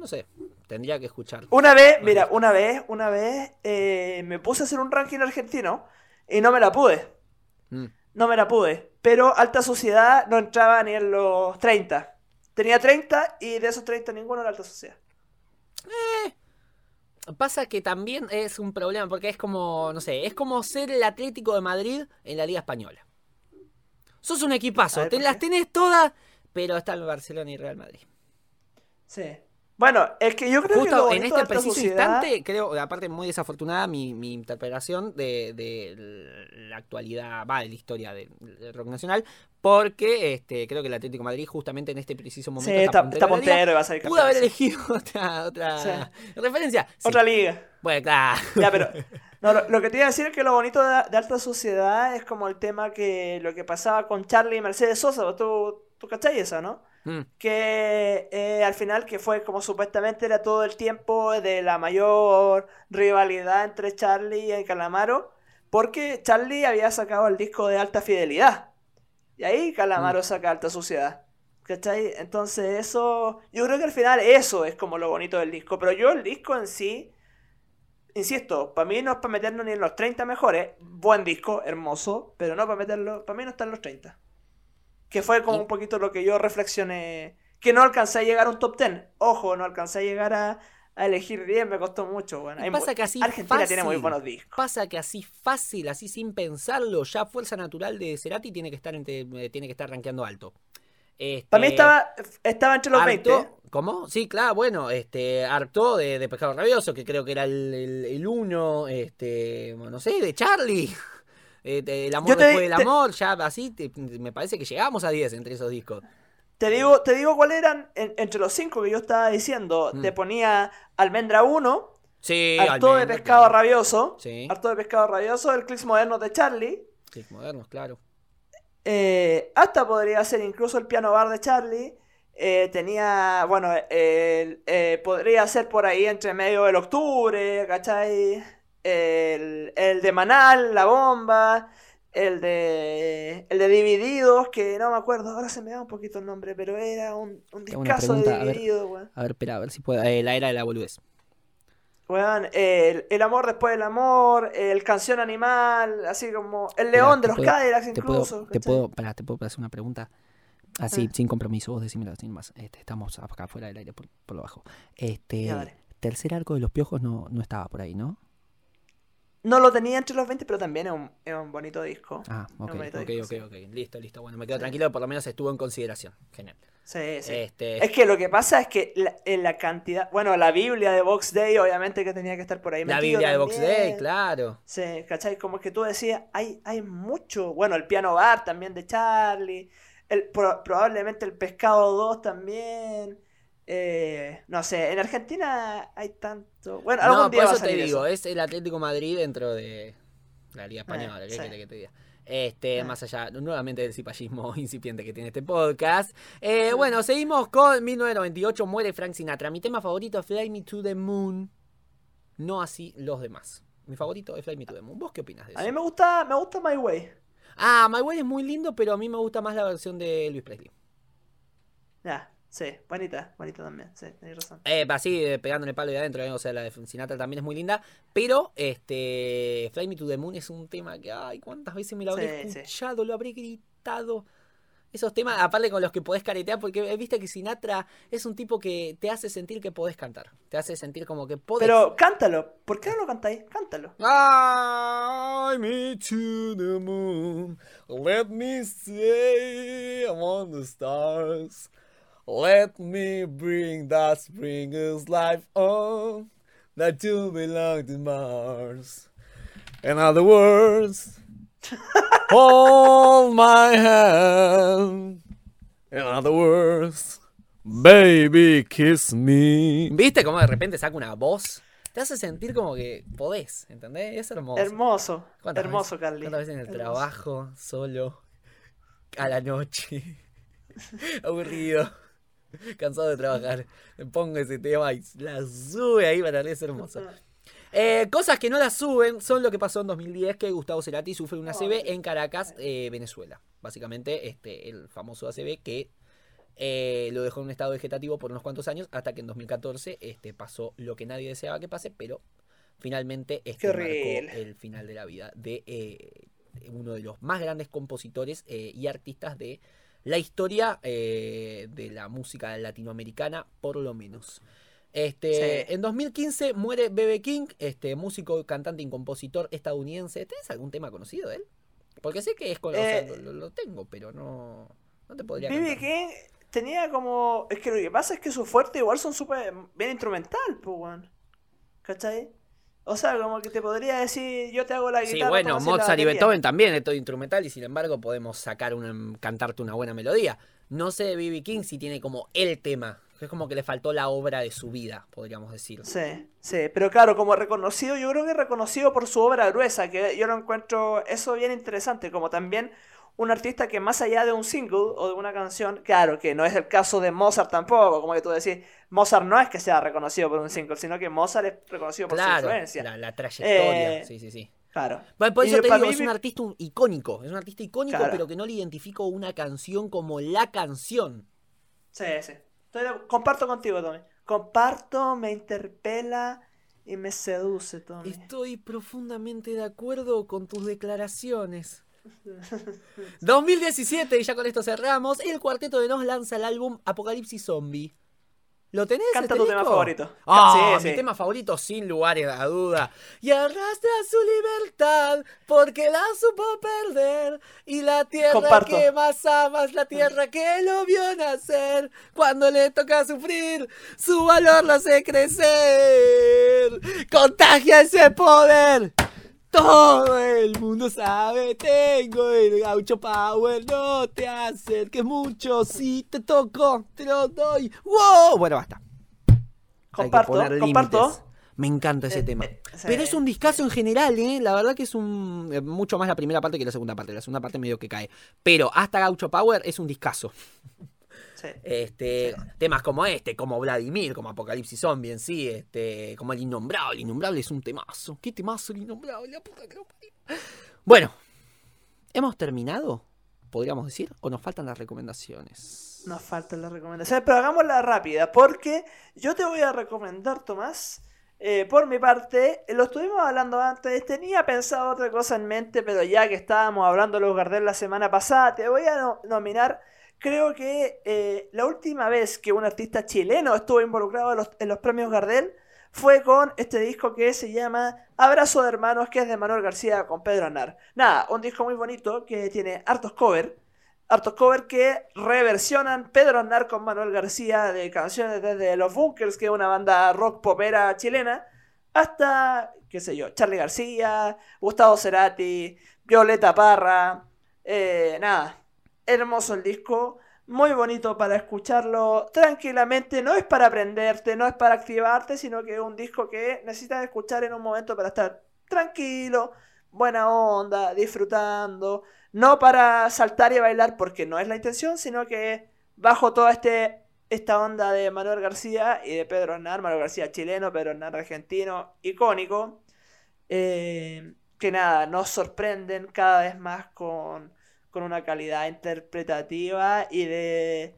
No sé, tendría que escuchar. Una vez, mira, una vez, una vez eh, me puse a hacer un ranking argentino y no me la pude. Mm. No me la pude. Pero Alta Sociedad no entraba ni en los 30. Tenía 30 y de esos 30 ninguno era Alta Sociedad. Pasa que también es un problema, porque es como, no sé, es como ser el Atlético de Madrid en la Liga Española. Sos un equipazo, ver, te ¿por las tenés todas, pero está el Barcelona y Real Madrid. Sí. Bueno, es que yo creo que Justo en bonito este preciso Sociedad- instante, creo, aparte muy desafortunada mi, mi interpretación de, de la actualidad, va, de la historia del, del rock nacional, porque este, creo que el Atlético de Madrid justamente en este preciso momento Sí, está, está puntero va a salir Pudo haber elegido otra, otra Sí. referencia. Sí. Otra liga. Bueno, claro. Ya, pero. No, lo, lo que te iba a decir es que lo bonito de, de Alta Sociedad es como el tema que lo que pasaba con Charlie y Mercedes Sosa. ¿Tú, tú cachai eso, no? Mm. Que eh, al final, que fue como supuestamente era todo el tiempo de la mayor rivalidad entre Charlie y Calamaro. Porque Charlie había sacado el disco de alta fidelidad. Y ahí Calamaro saca alta sociedad. ¿Cachai? Entonces eso, yo creo que al final eso es como lo bonito del disco. Pero yo el disco en sí, insisto, para mí no es para meternos ni en los 30 mejores. Buen disco, hermoso, pero no para meterlo, para mí no está en los 30. Que fue como un poquito lo que yo reflexioné. Que no alcancé a llegar a un top 10. Ojo, no alcancé a llegar a, a elegir 10, me costó mucho. Bueno, Y pasa que así Argentina tiene muy fácil. buenos discos. Pasa que así fácil, así sin pensarlo, ya fuerza natural de Cerati tiene que estar entre- eh, tiene que estar rankeando alto. Este, Para mí estaba, estaba entre los harto- 20. ¿Cómo? Sí, claro, bueno, este, harto de, de Pescado Rabioso, que creo que era el, el, el uno, este, no sé, de Charlie. Eh, el amor te- después del amor, ya así, te- me parece que llegamos a 10 entre esos discos. Te digo, te digo cuáles eran en- entre los 5 que yo estaba diciendo. Mm. Te ponía Almendra 1, Sí, Harto de Pescado claro. Rabioso, Sí. Harto de Pescado Rabioso, el Clicks Moderno de Charlie. Sí, modernos, claro. Eh, hasta podría ser incluso el piano bar de Charlie. Eh, tenía, bueno, eh, podría ser por ahí entre medio del octubre, ¿cachai? El, el de Manal, La Bomba, el de, el de Divididos, que no me acuerdo, ahora se me da un poquito el nombre, pero era un, un discazo de. Divididos, weón. A ver, espera, a ver si puedo. eh, la era de la boludez. Weón, el, el amor después del amor, el canción animal, así como el león de los puedo- Cadillacs Te puedo, incluso. te pará, te puedo hacer una pregunta. Así, Ah. sin compromiso, vos decímelo sin más. Este, estamos acá fuera del aire por, por lo bajo. Este, Ya, tercer arco de los piojos no, no estaba por ahí, ¿no? No lo tenía entre los 20, pero también es un, es un bonito disco. Ah, ok, bonito ok, disco, ok, sí. ok. Listo, listo. Bueno, me quedo Sí. tranquilo, por lo menos estuvo en consideración. Genial. Sí, sí. Este, Es que lo que pasa es que la, en la cantidad. Bueno, la Biblia de Box Day, obviamente que tenía que estar por ahí. la Biblia de Box. Day, claro. Sí, ¿cachai? Como que tú decías, hay, hay mucho. Bueno, el piano bar también de Charlie. El, pro- probablemente el pescado 2 también. Eh, no sé, en Argentina hay tanto. Bueno, algún No, día por va a eso te digo, eso. es el Atlético Madrid dentro de la Liga Española. ¿Qué sí. querés que te diga? Este, Ah. más allá, nuevamente del cipallismo incipiente que tiene este podcast. Eh, bueno, seguimos con 1998, muere Frank Sinatra. Mi tema favorito es Fly Me to the Moon. No así los demás. Mi favorito es Fly Me to the Moon. ¿Vos qué opinas de eso? A mí me gusta, me gusta My Way. Ah, My Way es muy lindo, pero a mí me gusta más la versión de Luis Presley. Ya, sí, bonita, bonita también. Sí, tenés razón. Eh, así, pegándole el palo de adentro, eh, o sea, la de Sinatra también es muy linda. Pero, este, Fly Me to the Moon es un tema que, ay, cuántas veces me lo habré Sí, sí. escuchado, lo habré gritado. Esos temas, aparte con los que podés caretear, porque eh, viste que Sinatra es un tipo que te hace sentir que podés cantar. Te hace sentir como que podés. Pero cántalo. ¿Por qué no lo cantáis? Cántalo. Fly me to the moon. Let me stay among the stars. Let me bring that springer's life on. That you belong to Mars. In other words, hold my hand. In other words, baby, kiss me. ¿Viste cómo de repente saca una voz? Te hace sentir como que podés, ¿entendés? Es hermoso. Hermoso. ¿Cuántas Hermoso, veces- Carly. ¿Cuántas veces en el Hermoso. trabajo, solo, a la noche, aburrido, cansado de trabajar? Me pongo ese tema y la sube ahí para es hermoso. Eh, cosas que no la suben son lo que pasó en 2010, que Gustavo Cerati sufre una ACV en Caracas, eh, Venezuela. Básicamente, este, el famoso ACV que eh, lo dejó en un estado vegetativo por unos cuantos años hasta que en 2014 este, pasó lo que nadie deseaba que pase, pero finalmente este marcó el final de la vida de uno de los más grandes compositores y artistas de la historia eh, de la música latinoamericana, por lo menos. Este, Sí. En 2015 muere B.B. King, este, músico, cantante y compositor estadounidense. ¿Tenés algún tema conocido de él? Porque sé que es con, o sea, Eh, lo, tengo, pero no, no te podría B.B. King tenía como. Es que lo que pasa es que sus fuertes igual son súper bien instrumental, pues. ¿Cachai? O sea, como que te podría decir, yo te hago la guitarra. Sí, bueno, Mozart y. Beethoven también es todo instrumental y sin embargo podemos sacar una, cantarte una buena melodía. No sé de B.B. King si tiene como el tema, es como que le faltó la obra de su vida, podríamos decir. Sí, sí, pero claro, como reconocido, yo creo que reconocido por su obra gruesa, que yo lo encuentro eso bien interesante, como también un artista que más allá de un single o de una canción, claro, que no es el caso de Mozart tampoco, como que tú decís, Mozart no es que sea reconocido por un single, sino que Mozart es reconocido por su influencia. la, la trayectoria, Eh, sí, sí, sí. Claro. Bueno, por eso yo- te para digo, mí es un artista icónico, es un artista icónico, Claro. pero que no le identifico una canción como la canción. Sí, sí. Comparto contigo, Tommy. Comparto, me interpela y me seduce, Tommy. Estoy profundamente de acuerdo con tus declaraciones. 2017, y ya con esto cerramos, el cuarteto de Nos lanza el álbum Apocalipsis Zombie. ¿Lo tenés? Canta este tu tema disco? favorito. Ah, Sí, mi sí. tema favorito sin lugares a duda. Y arrastra su libertad porque la supo perder. Y la tierra Comparto. que más ama es la tierra que lo vio nacer. Cuando le toca sufrir, su valor lo hace crecer. Contagia ese poder. Todo el mundo sabe, tengo el gaucho power, no te acerques mucho, si te toco, te lo doy. ¡Wow! Bueno, basta. Comparto, comparto. límites. Me encanta ese Eh, tema. eh, Pero es un discazo en general, ¿eh? La verdad que es un. eh, Mucho más la primera parte que la segunda parte. La segunda parte medio que cae. Pero hasta Gaucho Power es un discazo. Sí. Este, temas como este, como Vladimir, como Apocalipsis Zombie en sí, este, como el Innombrable. El Innombrable es un temazo. ¿Qué temazo el Innombrable? La puta que lo parió. Bueno, ¿hemos terminado? Podríamos decir, o nos faltan las recomendaciones. Nos faltan las recomendaciones, pero hagámosla rápida, porque yo te voy a recomendar, Tomás. eh, por mi parte, lo estuvimos hablando antes, tenía pensado otra cosa en mente, pero ya que estábamos hablando de los Gardel la semana pasada, te voy a no- nominar. Creo que eh, la última vez que un artista chileno estuvo involucrado en los, en los premios Gardel fue con este disco que se llama Abrazo de Hermanos, que es de Manuel García con Pedro Aznar. Nada, un disco muy bonito que tiene hartos covers hartos covers que reversionan Pedro Aznar con Manuel García de canciones desde Los Bunkers, que es una banda rock popera chilena, hasta, qué sé yo, Charlie García, Gustavo Cerati, Violeta Parra, eh, nada, hermoso el disco, muy bonito para escucharlo tranquilamente, no es para aprenderte, no es para activarte, sino que es un disco que necesitas escuchar en un momento para estar tranquilo, buena onda, disfrutando, no para saltar y bailar porque no es la intención, sino que bajo toda este, esta onda de Manuel García y de Pedro Aznar, Manuel García chileno, Pedro Aznar argentino, icónico, eh, que nada, nos sorprenden cada vez más con, con una calidad interpretativa y de...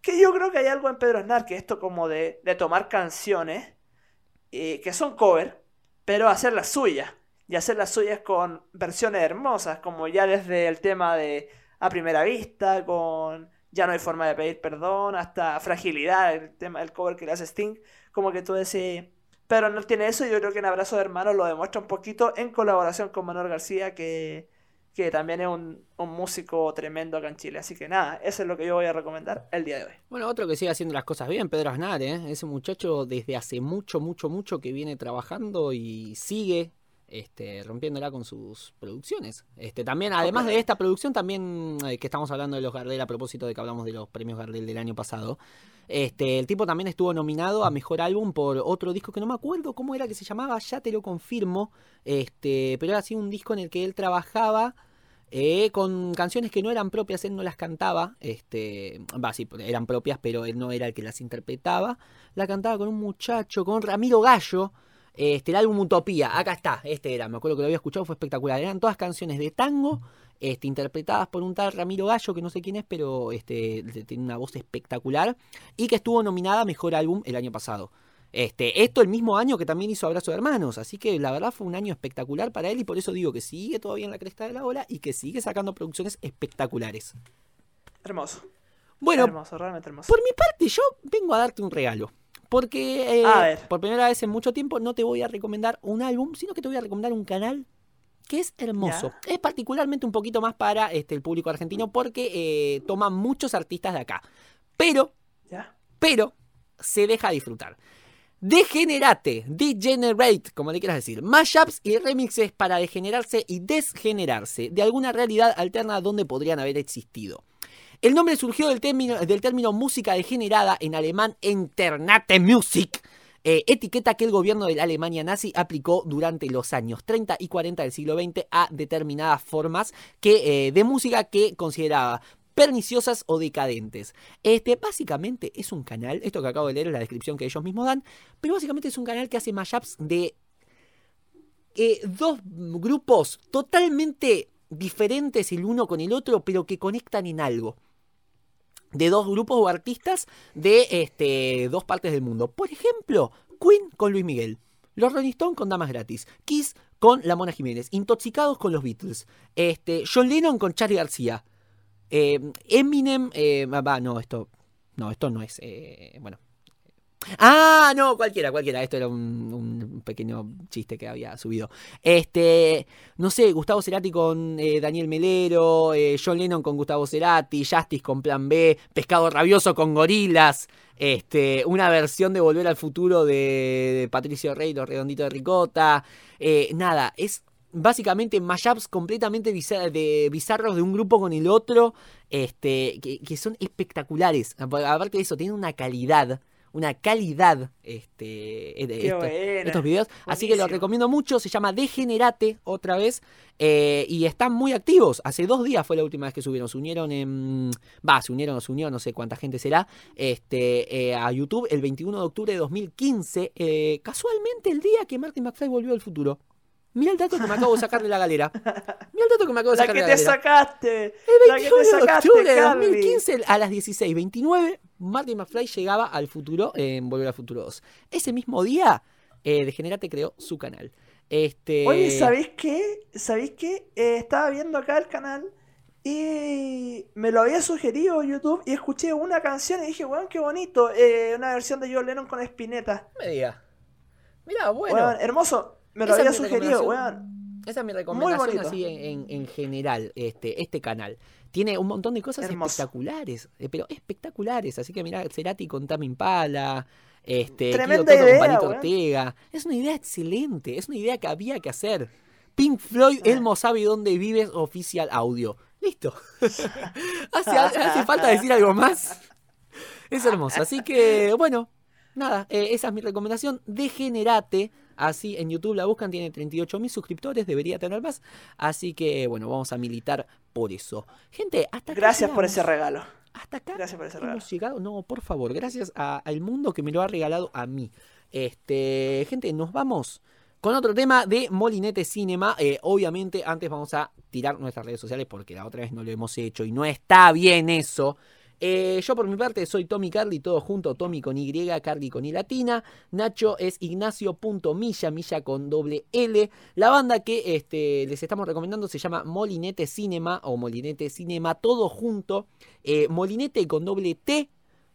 Que yo creo que hay algo en Pedro Aznar, que esto como de, de tomar canciones eh, que son cover, pero hacerlas suyas. Y hacerlas suyas con versiones hermosas, como ya desde el tema de A Primera Vista, con Ya no hay forma de pedir perdón, hasta Fragilidad, el tema del cover que le hace Sting, como que tú decís, pero no tiene eso, y yo creo que en Abrazo de Hermanos lo demuestra un poquito en colaboración con Manuel García, que, que también es un, un músico tremendo acá en Chile. Así que nada, eso es lo que yo voy a recomendar el día de hoy. Bueno, otro que sigue haciendo las cosas bien, Pedro Aznar, ¿eh? Ese muchacho desde hace mucho, mucho, mucho que viene trabajando y sigue este, rompiéndola con sus producciones. Este, también, además de esta producción, también eh, que estamos hablando de los Gardel a propósito de que hablamos de los premios Gardel del año pasado. Este, el tipo también estuvo nominado a mejor álbum por otro disco que no me acuerdo cómo era que se llamaba, ya te lo confirmo. Este, pero era así un disco en el que él trabajaba. eh, con canciones que no eran propias, él no las cantaba, este, sí, eran propias, pero él no era el que las interpretaba, la cantaba con un muchacho, con Ramiro Gallo, Este, el álbum Utopía, acá está, este era, me acuerdo que lo había escuchado, fue espectacular. Eran todas canciones de tango, este, interpretadas por un tal Ramiro Gallo, que no sé quién es, pero este, tiene una voz espectacular, y que estuvo nominada a Mejor Álbum el año pasado. Este, esto el mismo año que también hizo Abrazo de Hermanos, así que la verdad fue un año espectacular para él y por eso digo que sigue todavía en la cresta de la ola y que sigue sacando producciones espectaculares. Hermoso. Bueno, hermoso, realmente hermoso. por mi parte yo vengo a darte un regalo. Porque eh, A ver. por primera vez en mucho tiempo no te voy a recomendar un álbum, sino que te voy a recomendar un canal que es hermoso. Es particularmente un poquito más para este, el público argentino porque eh, toma muchos artistas de acá. Pero, pero, se deja disfrutar. Degenerate, degenerate, como le quieras decir. Mashups y remixes para degenerarse y desgenerarse de alguna realidad alterna donde podrían haber existido. El nombre surgió del término, del término música degenerada en alemán Internate Musik, eh, etiqueta que el gobierno de la Alemania nazi aplicó durante los años 30 y 40 del siglo XX a determinadas formas eh, de música que consideraba perniciosas o decadentes. Este básicamente es un canal, esto que acabo de leer es la descripción que ellos mismos dan, pero básicamente es un canal que hace mashups de eh, dos grupos totalmente diferentes el uno con el otro, pero que conectan en algo. De dos grupos o artistas de este, dos partes del mundo. Por ejemplo, Queen con Luis Miguel. Los Rolling Stones con Damas Gratis. Kiss con La Mona Jiménez. Intoxicados con los Beatles. Este, John Lennon con Charlie García. Eh, Eminem. eh, no, esto. No, esto no es. eh, bueno. Ah, no, cualquiera, cualquiera. Esto era un, un pequeño chiste que había subido. Este, no sé, Gustavo Cerati con eh, Daniel Melero, eh, John Lennon con Gustavo Cerati, Justice con Plan B, Pescado Rabioso con Gorilas, este, una versión de Volver al Futuro de, Patricio Rey, Los Redonditos de Ricota. eh, nada, es básicamente mashups completamente de, bizarros de un grupo con el otro, este, que, que son espectaculares. Aparte de eso, tienen una calidad, una calidad, este, de Qué esto- estos videos. Así que lo recomiendo mucho. Se llama Degenerate otra vez. eh, y están muy activos. Hace dos días fue la última vez que subieron. Se unieron en. Va, se unieron o se unió, no sé cuánta gente será. Este, eh, a YouTube el 21 de octubre de 2015. eh, casualmente el día que Martin McFly volvió al futuro. Mira el dato que me acabo de sacar de la galera. Mira el dato que me acabo de La sacar de la te galera. sacaste. El La que 21 te de sacaste, octubre de Carly. 2015 a las 16.29, Marty McFly llegaba al futuro en Volver al Futuro 2. Ese mismo día, eh, Degenerate creó su canal. Este... Oye, ¿sabéis qué? ¿Sabéis qué? Eh, estaba viendo acá el canal y me lo había sugerido YouTube y escuché una canción y dije, weón, qué bonito. eh, una versión de John Lennon con Spinetta. Me diga. Mira, bueno. Weón, hermoso. Me lo esa había sugerido, weón. Esa es mi recomendación así en, en- en general, este, este canal. Tiene un montón de cosas Hermoso. espectaculares, eh, pero espectaculares. Así que mira, Cerati con Tame Impala, este, Tremenda con idea, Palito weón. Ortega. Es una idea excelente, es una idea que había que hacer. Pink Floyd, Ah. Elmo sabe dónde vives, oficial audio. Listo. ¿Hace, hace falta decir algo más? Es hermoso. Así que, bueno, nada, eh, esa es mi recomendación. Degenerate. Así en YouTube la buscan, tiene 38.000 suscriptores, debería tener más. Así que, bueno, vamos a militar por eso. Gente, hasta acá. Gracias por ese regalo. Hasta acá Gracias por ese hemos regalo. llegado. No, por favor, gracias a- al mundo que me lo ha regalado a mí. Este, gente, nos vamos con otro tema de Molinete Cinema. Eh, obviamente, antes vamos a tirar nuestras redes sociales porque la otra vez no lo hemos hecho y no está bien eso. Eh, yo por mi parte soy Tommy Carly, todo junto, Tommy con Y, Carly con I latina. Nacho es Ignacio.milla, milla con doble L. La banda que este, les estamos recomendando se llama Molinete Cinema o Molinete Cinema, todo junto. Eh, Molinete con doble T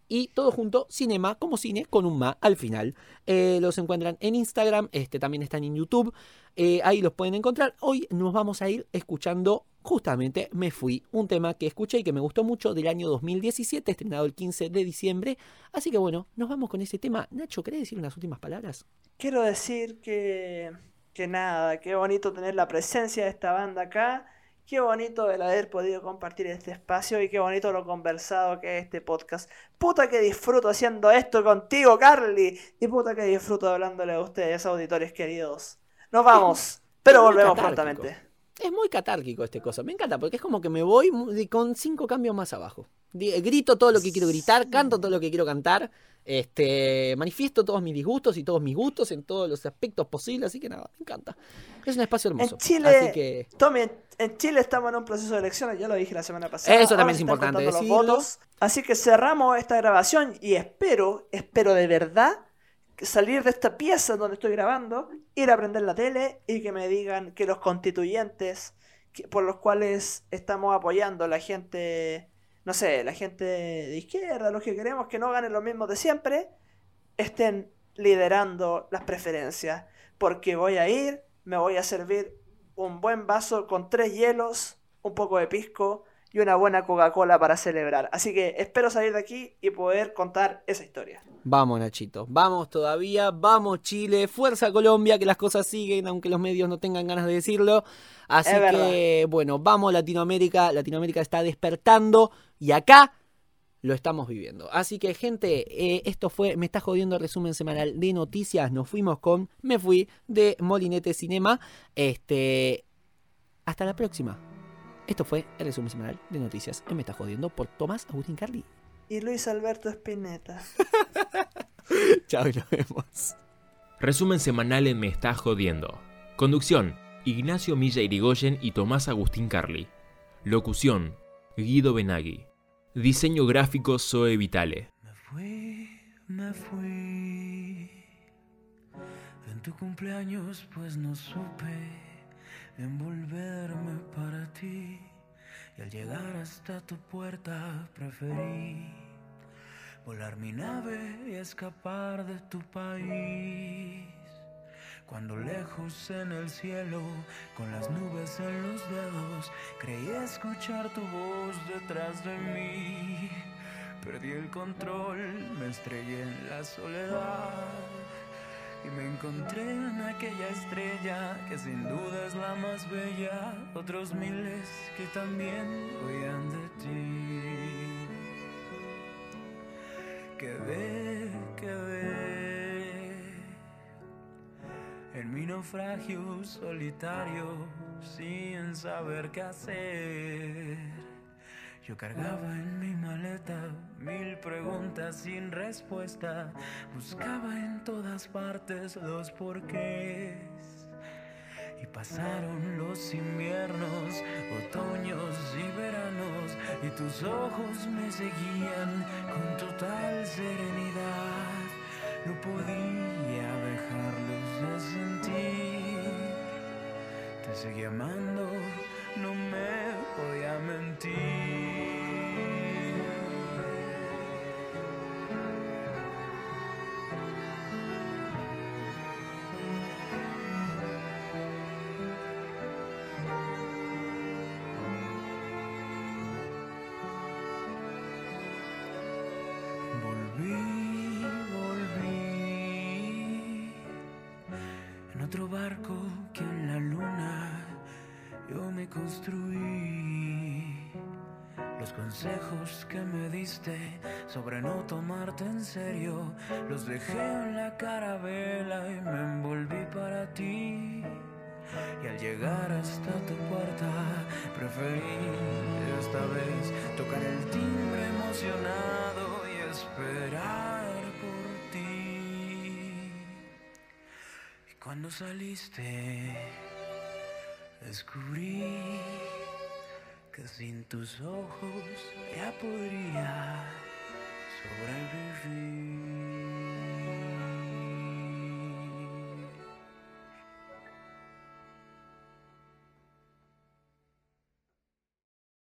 y todo junto, cinema como cine con un ma al final. Eh, los encuentran en Instagram, este, también están en YouTube. eh, ahí los pueden encontrar. Hoy nos vamos a ir escuchando justamente Me Fui, un tema que escuché y que me gustó mucho del año 2017, estrenado el 15 de diciembre. Así que bueno, nos vamos con ese tema. Nacho, ¿querés decir unas últimas palabras? Quiero decir que, que nada, qué bonito tener la presencia de esta banda acá. Qué bonito el haber podido compartir este espacio y qué bonito lo conversado que es este podcast. Puta que disfruto haciendo esto contigo, Carly. Y puta que disfruto hablándole a ustedes, auditores queridos. Nos vamos, pero volvemos prontamente. es muy catárquico este cosa. Me encanta porque es como que me voy con cinco cambios más abajo. Di- Grito todo lo que quiero gritar, canto todo lo que quiero cantar, este, manifiesto todos mis disgustos y todos mis gustos en todos los aspectos posibles, así que nada, me encanta. Es un espacio hermoso. En Chile, Así que Tommy, en- Chile estamos en un proceso de elecciones, ya lo dije la semana pasada. Eso también Ahora es importante los votos. Así que cerramos esta grabación y espero, espero de verdad que salir de esta pieza donde estoy grabando, ir a prender la tele y que me digan que los constituyentes que- por los cuales estamos apoyando la gente, no sé, la gente de izquierda, los que queremos que no ganen los mismos de siempre, estén liderando las preferencias. Porque voy a ir, me voy a servir un buen vaso con tres hielos, un poco de pisco y una buena Coca-Cola para celebrar. Así que espero salir de aquí y poder contar esa historia. vamos Nachito, vamos todavía, vamos Chile, fuerza Colombia, que las cosas siguen, aunque los medios no tengan ganas de decirlo. Así Es que, bueno, vamos Latinoamérica, Latinoamérica está despertando y acá lo estamos viviendo. Así que, gente, eh, esto fue Me está jodiendo el resumen semanal de noticias. Nos fuimos con Me fui de Molinete Cinema. Este. Hasta la próxima. Esto fue el resumen semanal de noticias en Me está jodiendo por Tomás Agustín Carli. Y Luis Alberto Espineta. Chao y nos vemos. Resumen semanal en Me Está Jodiendo. Conducción: Ignacio Milla Irigoyen y Tomás Agustín Carli. Locución: Guido Benagui. Diseño gráfico Zoe Vitale. Me fui, me fui. En tu cumpleaños pues no supe envolverme para ti. Y al llegar hasta tu puerta preferí volar mi nave y escapar de tu país. Cuando lejos en el cielo, con las nubes en los dedos, creí escuchar tu voz detrás de mí. Perdí el control, me estrellé en la soledad y me encontré en aquella estrella que sin duda es la más bella. Otros miles que también huían de ti. Quedé, quedé en mi naufragio solitario sin saber qué hacer. Yo cargaba en mi maleta mil preguntas sin respuesta. Buscaba en todas partes los porqués. Y pasaron los inviernos, otoños y veranos, y tus ojos me seguían con total serenidad. No podía sentir. Te seguí amando, no me podía mentir. Otro barco que en la luna yo me construí. Los consejos que me diste sobre no tomarte en serio, los dejé en la carabela y me envolví para ti. Y al llegar hasta tu puerta, preferí esta vez tocar el timbre emocionado y esperar Cuando saliste, descubrí que sin tus ojos ya podría sobrevivir.